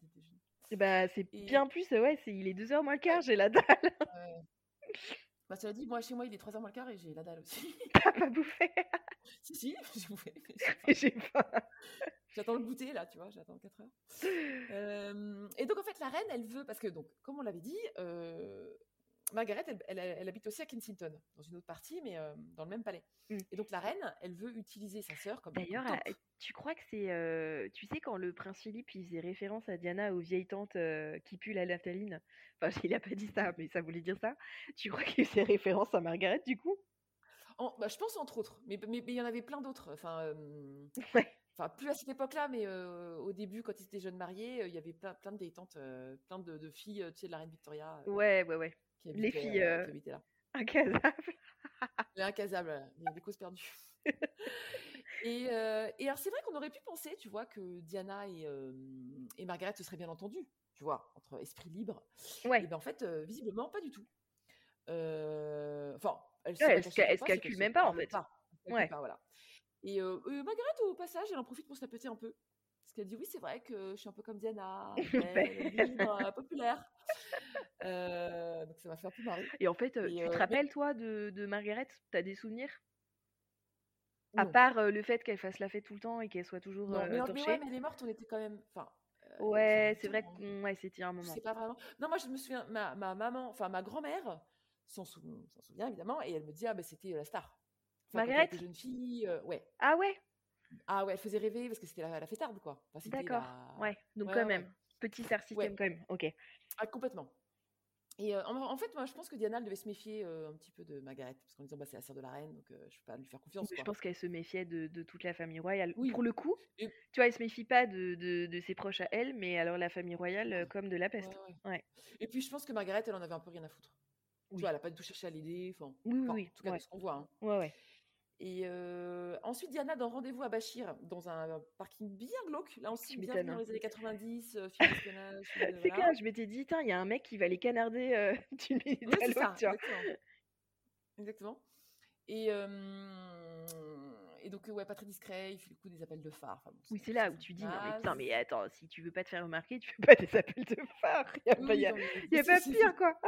Et bah, c'est Et- bien plus, ouais, c'est, il est 2h moins le quart, j'ai la dalle. Ouais. Bah, cela dit, moi, chez moi, il est 3h moins le quart et j'ai la dalle aussi. T'as pas bouffé? si, si, j'ai bouffé. j'ai faim. J'attends le goûter là, tu vois, j'attends 4 heures. Euh, et donc en fait, la reine, elle veut, parce que donc, comme on l'avait dit, euh, Margaret, elle, elle- elle habite aussi à Kensington, dans une autre partie, mais euh, dans le même palais. Mm. Et donc la reine, elle veut utiliser sa sœur comme. D'ailleurs, tu crois que c'est. euh, tu sais, quand le prince Philippe il faisait référence à Diana aux vieilles tantes euh, qui puent la naphtaline, enfin, il a pas dit ça, mais ça voulait dire ça. Tu crois qu'il faisait référence à Margaret du coup? En- bah, je pense entre autres, mais mais mais il y en avait plein d'autres. Enfin, euh, Ouais. enfin plus à cette époque-là, mais euh, au début, quand ils étaient jeunes mariés, euh, il y avait plein, plein de vieilles tantes, euh, plein de, de filles, euh, tu sais, de la reine Victoria, euh, Ouais, ouais, ouais. qui les habitaient, filles, euh, euh, qui habitaient là. Incasable. Les incasables, voilà, les, les causes perdues. et, euh, et alors, c'est vrai qu'on aurait pu penser, tu vois, que Diana et, euh, et Margaret se seraient bien entendues, tu vois, entre esprit libre. Ouais. Et bien, en fait, euh, visiblement, pas du tout. Enfin, elles se Ouais, pas elles se cachées ca- ou elles se pas, c'est calculent qu'elles même pas, en fait? pas. Ouais. pas, voilà. Et Margaret, au passage, elle en profite pour se la péter un peu. Parce qu'elle dit oui, c'est vrai que je suis un peu comme Diana, belle, libre, populaire. Euh, donc ça m'a fait un peu marrer. Et en fait, Et, tu euh, te mais- rappelles, toi, de, de Margaret? T'as des souvenirs? À part euh, le fait qu'elle fasse la fête tout le temps et qu'elle soit toujours Non, mais, mais ouais, mais elle est morte, on était quand même. Enfin. Ouais, c'est vrai que ouais, c'était un moment. sais pas vraiment. Non, moi je me souviens, ma, ma maman, enfin ma grand-mère s'en sou- s'en souvient évidemment, et elle me dit ah ben c'était la star. Enfin, Margaret? jeune fille, ouais. Ah ouais? Ah ouais, elle faisait rêver parce que c'était la, la fêtarde quoi. Enfin, D'accord. la- Ouais, donc Ouais, quand même. Petit star system quand même. Ok. Ah, complètement. Et euh, en, en fait, moi je pense que Diana elle devait se méfier euh, un petit peu de Margaret parce qu'en disant bah c'est la sœur de la reine, donc euh, je peux pas lui faire confiance. Je pense qu'elle se méfiait de, de toute la famille royale. Oui. Pour le coup, Et- tu vois, elle se méfie pas de, de, de ses proches à elle, mais alors la famille royale, euh, comme de la peste. ouais. Ouais. Et puis je pense que Margaret elle en avait un peu rien à foutre. Tu Oui. vois, elle a pas du tout cherché à l'aider. Enfin, Oui, oui, enfin, en tout cas de ce qu'on voit. hein. Ouais, ouais. Et euh, ensuite, Diana donne rendez-vous à Bachir dans un parking bien glauque. Là aussi, bien dans hein. les années 90, euh, film d'espionnage. film de- C'est voilà. clair, je m'étais dit, il y a un mec qui va les canarder euh, d'une minute Oui, à l'autre, exactement. Exactement. Et, et donc, euh, ouais, pas très discret, il fait le coup des appels de phare. Enfin, bon, Oui, c'est là où tu dis, non mais naze. putain, mais attends, si tu veux pas te faire remarquer, tu fais pas des appels de phare. Il y a, Oui, pas, y a- non, mais y a c'est- pas pire, quoi.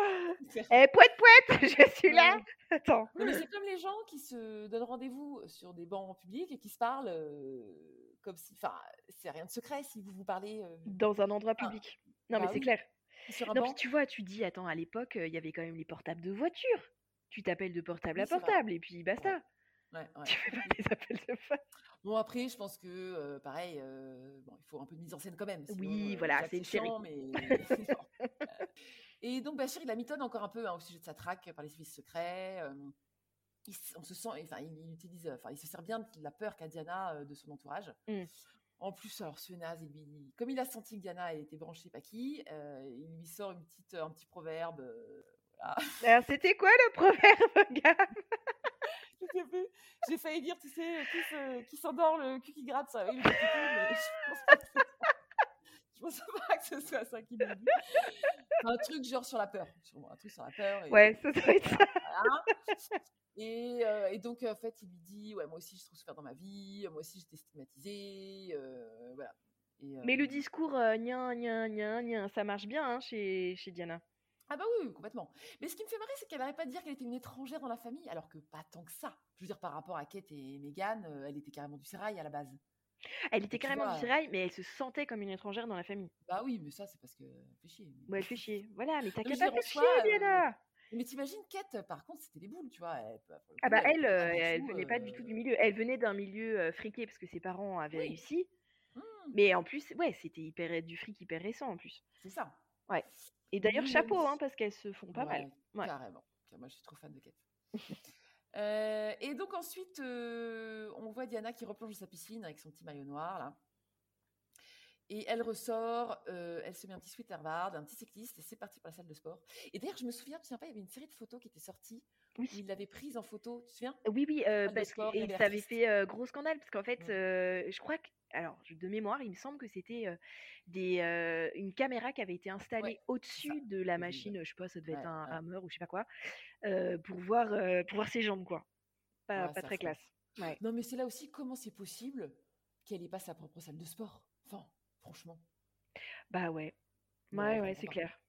c'est- Eh, poète, poète, je suis là. Attends. Non, mais c'est comme les gens qui se donnent rendez-vous sur des bancs publics et qui se parlent euh, comme si. Enfin, c'est rien de secret si vous vous parlez euh, Dans un endroit Ah, public. Non, mais bah c'est clair. sur un Non, puis tu vois, tu dis, attends, à l'époque, il y avait quand même les portables de voiture. Tu t'appelles de portable Oui, à portable et puis basta. Ouais, ouais. Tu fais pas des appels de. Bon, après, je pense que, euh, pareil, euh, bon, il faut un peu de mise en scène quand même. sinon, Oui, euh, voilà, c'est une série. mais... Et donc, Bachir, il la mitonne encore un peu hein, au sujet de sa traque par les services secrets. il, on se sent, enfin, il, il utilise, enfin, il se sert bien de la peur qu'a Diana de son entourage. Mm. En plus, alors, ce naze, il lui- comme il a senti que Diana était branchée pas qui, il lui sort une petite, un petit proverbe. voilà. Alors, c'était quoi le proverbe, gars Je plus. J'ai failli dire, tu sais, qui, se- qui s'endort, le cul qui gratte, ça. Oui, le cul qui tombe, mais je pense pas que ce soit- je pense pas que ce soit ça qui m'a dit. Un truc genre sur la peur. Un truc sur la peur. Et, Ouais, ça doit être ça. voilà. Et, euh, et donc, en fait, il lui dit Ouais, moi aussi, j'ai trop souffert dans ma vie. Moi aussi, j'étais stigmatisée. euh, voilà. Et, Mais le euh, discours gna gna gna gna, ça marche bien hein, chez, chez Diana. Ah bah oui, oui, complètement. Mais ce qui me fait marrer, c'est qu'elle n'arrête pas de dire qu'elle était une étrangère dans la famille, alors que pas tant que ça. Je veux dire, par rapport à Kate et Meghan, euh, elle était carrément du sérail à la base. Elle était carrément vois, du sérail, mais elle se sentait comme une étrangère dans la famille. Bah oui, mais ça, c'est parce que. Fais chier. Ouais, elle fait chier. Voilà, mais t'as qu'à pas en chier, soi, euh, Diana Mais t'imagines, Kate, par contre, c'était les boules, tu vois. Elle, le Ah bah elle elle, euh, venait pas du tout du euh, milieu. Elle venait d'un milieu euh, friqué parce que ses parents avaient Oui. réussi. hmm, Mais en plus, ouais, c'était hyper du fric hyper récent en plus. c'est ça. Et d'ailleurs, chapeau, hein, parce qu'elles se font pas mal. Ouais, Ouais. Carrément. Car Moi, je suis trop fan de Kate. Euh, et donc ensuite, euh, on voit Diana qui replonge dans sa piscine avec son petit maillot noir là. Et elle ressort, euh, elle se met un petit sweat Harvard, un petit cycliste, et c'est parti pour la salle de sport. Et d'ailleurs, je me souviens, tu pas, il y avait une série de photos qui était sortie, Oui. où il l'avait prise en photo, tu te souviens? Oui, oui, euh, parce sport, que et ça avait fait euh, gros scandale, parce qu'en fait, Ouais. je crois que, alors, de mémoire, il me semble que c'était des, une caméra qui avait été installée Ouais, au-dessus de la machine, je sais pas, ça devait être un rameur ou je sais pas quoi, pour voir, pour voir ses jambes, quoi. Pas, pas très classe. Non, mais c'est là aussi comment c'est possible qu'elle ait pas sa propre salle de sport? Enfin, franchement. Bah ouais. Ouais, ouais, c'est clair.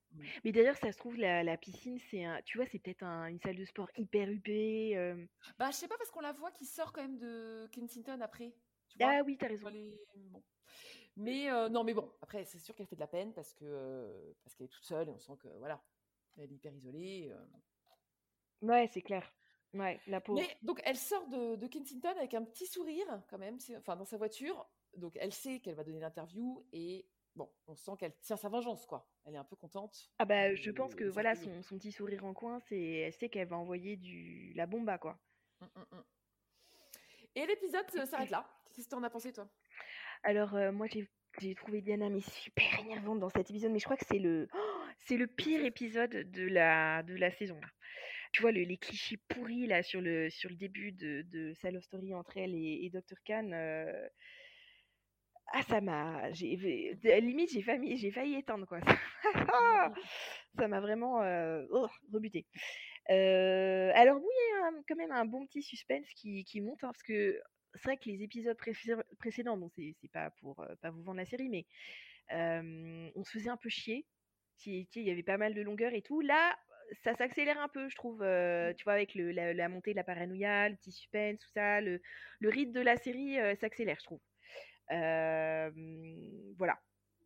Mais d'ailleurs, ça se trouve, la, la piscine, c'est un, tu vois, c'est peut-être un- une salle de sport hyper huppée. euh. Bah, je sais pas parce qu'on la voit qui sort quand même de Kensington après. Tu vois? Ah oui, t'as raison. Dans les- bon. Mais euh, non, mais bon, après, c'est sûr qu'elle fait de la peine parce que euh, parce qu'elle est toute seule et on sent que voilà, elle est hyper isolée. euh. Ouais, c'est clair. Ouais, la pauvre. Mais donc, elle sort de, de Kensington avec un petit sourire quand même, c'est- enfin dans sa voiture. Donc, elle sait qu'elle va donner l'interview et bon, on sent qu'elle tient sa vengeance quoi. Elle est un peu contente. Ah bah, je pense de- que voilà, son, son petit sourire en coin, c'est, elle sait qu'elle va envoyer du, la bomba, quoi. Mm, mm, mm. Et l'épisode euh, s'arrête là. Qu'est-ce que t'en as pensé toi? Alors, euh, moi, j'ai, j'ai trouvé Diana mais super énervante dans cet épisode, mais je crois que c'est le, oh, c'est le pire épisode de la, de la saison, là. Tu vois, le- les clichés pourris, là, sur le, sur le début de, de sa love story entre elle et, et Dr. Khan. euh, Ah, ça m'a... J'ai, à la limite, j'ai failli, j'ai failli éteindre, quoi. Mm. ça m'a vraiment euh, oh, rebuté. Euh, alors oui, il y a un- quand même un bon petit suspense qui, qui monte, hein, parce que c'est vrai que les épisodes précé- précédents, bon, c'est c'est pas pour euh, pas vous vendre la série, mais on se faisait un peu chier. Il y avait pas mal de longueur et tout. Là, ça s'accélère un peu, je trouve. euh, tu vois, avec le, la, la montée de la paranoïa, le petit suspense, tout ça, le, le rythme de la série euh, s'accélère, je trouve. Euh, voilà.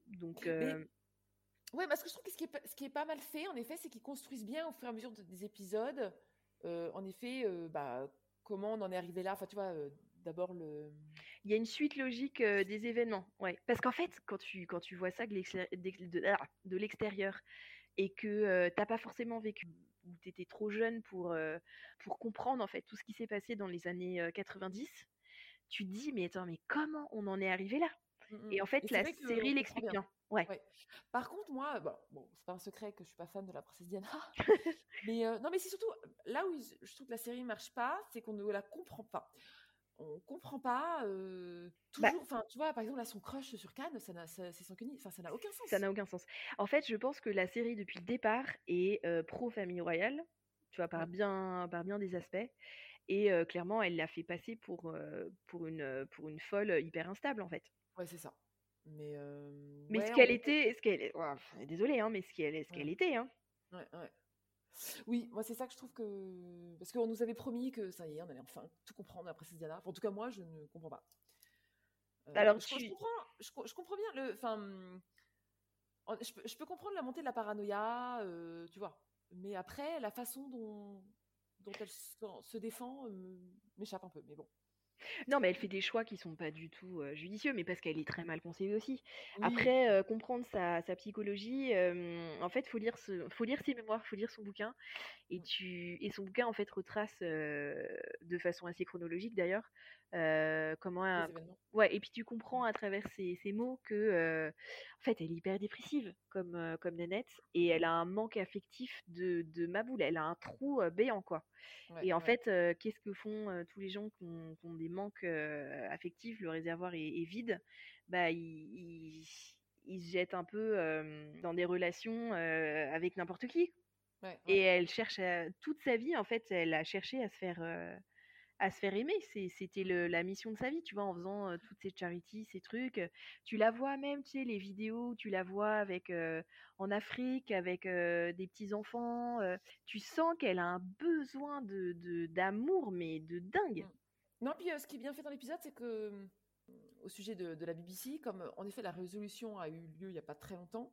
Donc, Mais- euh, Ouais, parce que je trouve que ce qui est, pas- ce qui est pas mal fait, en effet, c'est qu'ils construisent bien au fur et à mesure de- des épisodes. euh, en effet, euh, bah, comment on en est arrivé là. Enfin, tu vois, euh, d'abord le. Il y a une suite logique des événements, ouais. Parce qu'en fait, quand tu, quand tu vois ça de l'extér- d'ex- de, ah, l'extérieur et que t'as pas forcément vécu ou tu étais trop jeune pour, pour comprendre en fait tout ce qui s'est passé dans les années euh, 90, tu te dis mais attends mais comment on en est arrivé là? Mm, Et mm. en fait la série l'explique bien. Ouais. Ouais. Par contre, moi, bon, bon, c'est pas un secret que je suis pas fan de la princesse Diana. mais euh, non, mais c'est surtout là où je trouve que la série marche pas, c'est qu'on ne la comprend pas. On comprend pas euh, Bah toujours. Enfin, tu vois, par exemple, là, son crush sur Cannes, ça n'a, ça- c'est sans que ça n'a aucun Ça sens. n'a aucun sens. En fait, je pense que la série depuis le départ est euh, pro famille royale, tu vois par Ouais. bien par bien des aspects. Et euh, clairement, elle l'a fait passer pour, euh, pour, une, pour une folle hyper instable, en fait. Ouais, c'est ça. Mais euh, Mais ouais, ce qu'elle on- était, ce qu'elle, désolée, hein, mais ce qu'elle, ce qu'elle était, hein. ouais, ouais. Oui, moi c'est ça que je trouve que parce qu'on nous avait promis que ça y est, on allait enfin tout comprendre la princesse Diana. Enfin, en tout cas, moi, je ne comprends pas. Alors, je, comprends, je, je comprends bien le. Enfin, en- je, peux, je peux comprendre la montée de la paranoïa, tu vois. Mais après, la façon dont, dont elle se, défend euh, m'échappe un peu. Mais bon. non, mais elle fait des choix qui sont pas du tout euh, judicieux, mais parce qu'elle est très mal concevée aussi. Oui, Après, euh, comprendre sa, sa psychologie, euh, en fait, faut lire ce, faut lire ses mémoires, faut lire son bouquin, et tu, et son bouquin en fait retrace de façon assez chronologique d'ailleurs euh, comment un. Ouais, et puis tu comprends Mm. à travers ces, ces mots que, euh, en fait, elle est hyper dépressive, comme, euh, comme Nanette, et elle a un manque affectif de, de Maboule. Elle a un trou béant, quoi. Ouais, Et en ouais. fait, qu'est-ce que font tous les gens qui ont, qui ont des manques affectifs Le réservoir est, est vide. Bah, ils, ils, ils se jettent un peu dans des relations avec n'importe qui. Ouais, Et elle cherche à- toute sa vie, en fait, elle a cherché à se faire, à se faire aimer. C'était la mission de sa vie, tu vois, en faisant toutes ces charities, ces trucs. Tu la vois même, tu sais, les vidéos, tu la vois avec en Afrique, avec des petits enfants. tu sens qu'elle a un besoin de d'amour, mais de dingue. Mm. Non, puis ce qui est bien fait dans l'épisode, c'est que euh, au sujet de, de la BBC, comme en effet la résolution a eu lieu il n'y a pas très longtemps,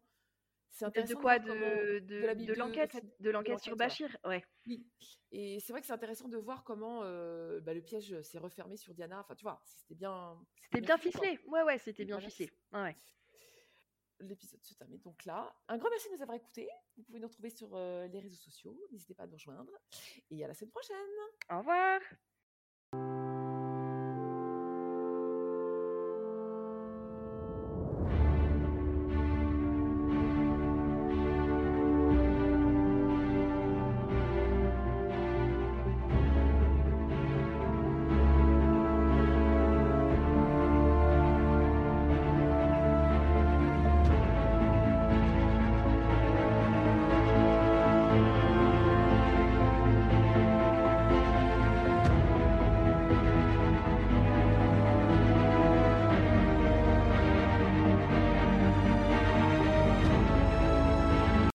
c'est intéressant de quoi comment de, de l'enquête, de sur. Bachir, ouais. Oui. Et c'est vrai que c'est intéressant de voir comment euh, bah, le piège s'est refermé sur Diana. Enfin, tu vois, c'était bien, c'était C'était bien ficelé, quoi. Ouais, ouais, c'était bien ficelé. Ouais. L'épisode se termine donc là. Un grand merci de nous avoir écoutés. Vous pouvez nous retrouver sur euh, les réseaux sociaux. N'hésitez pas à nous rejoindre. Et à la semaine prochaine. Au revoir.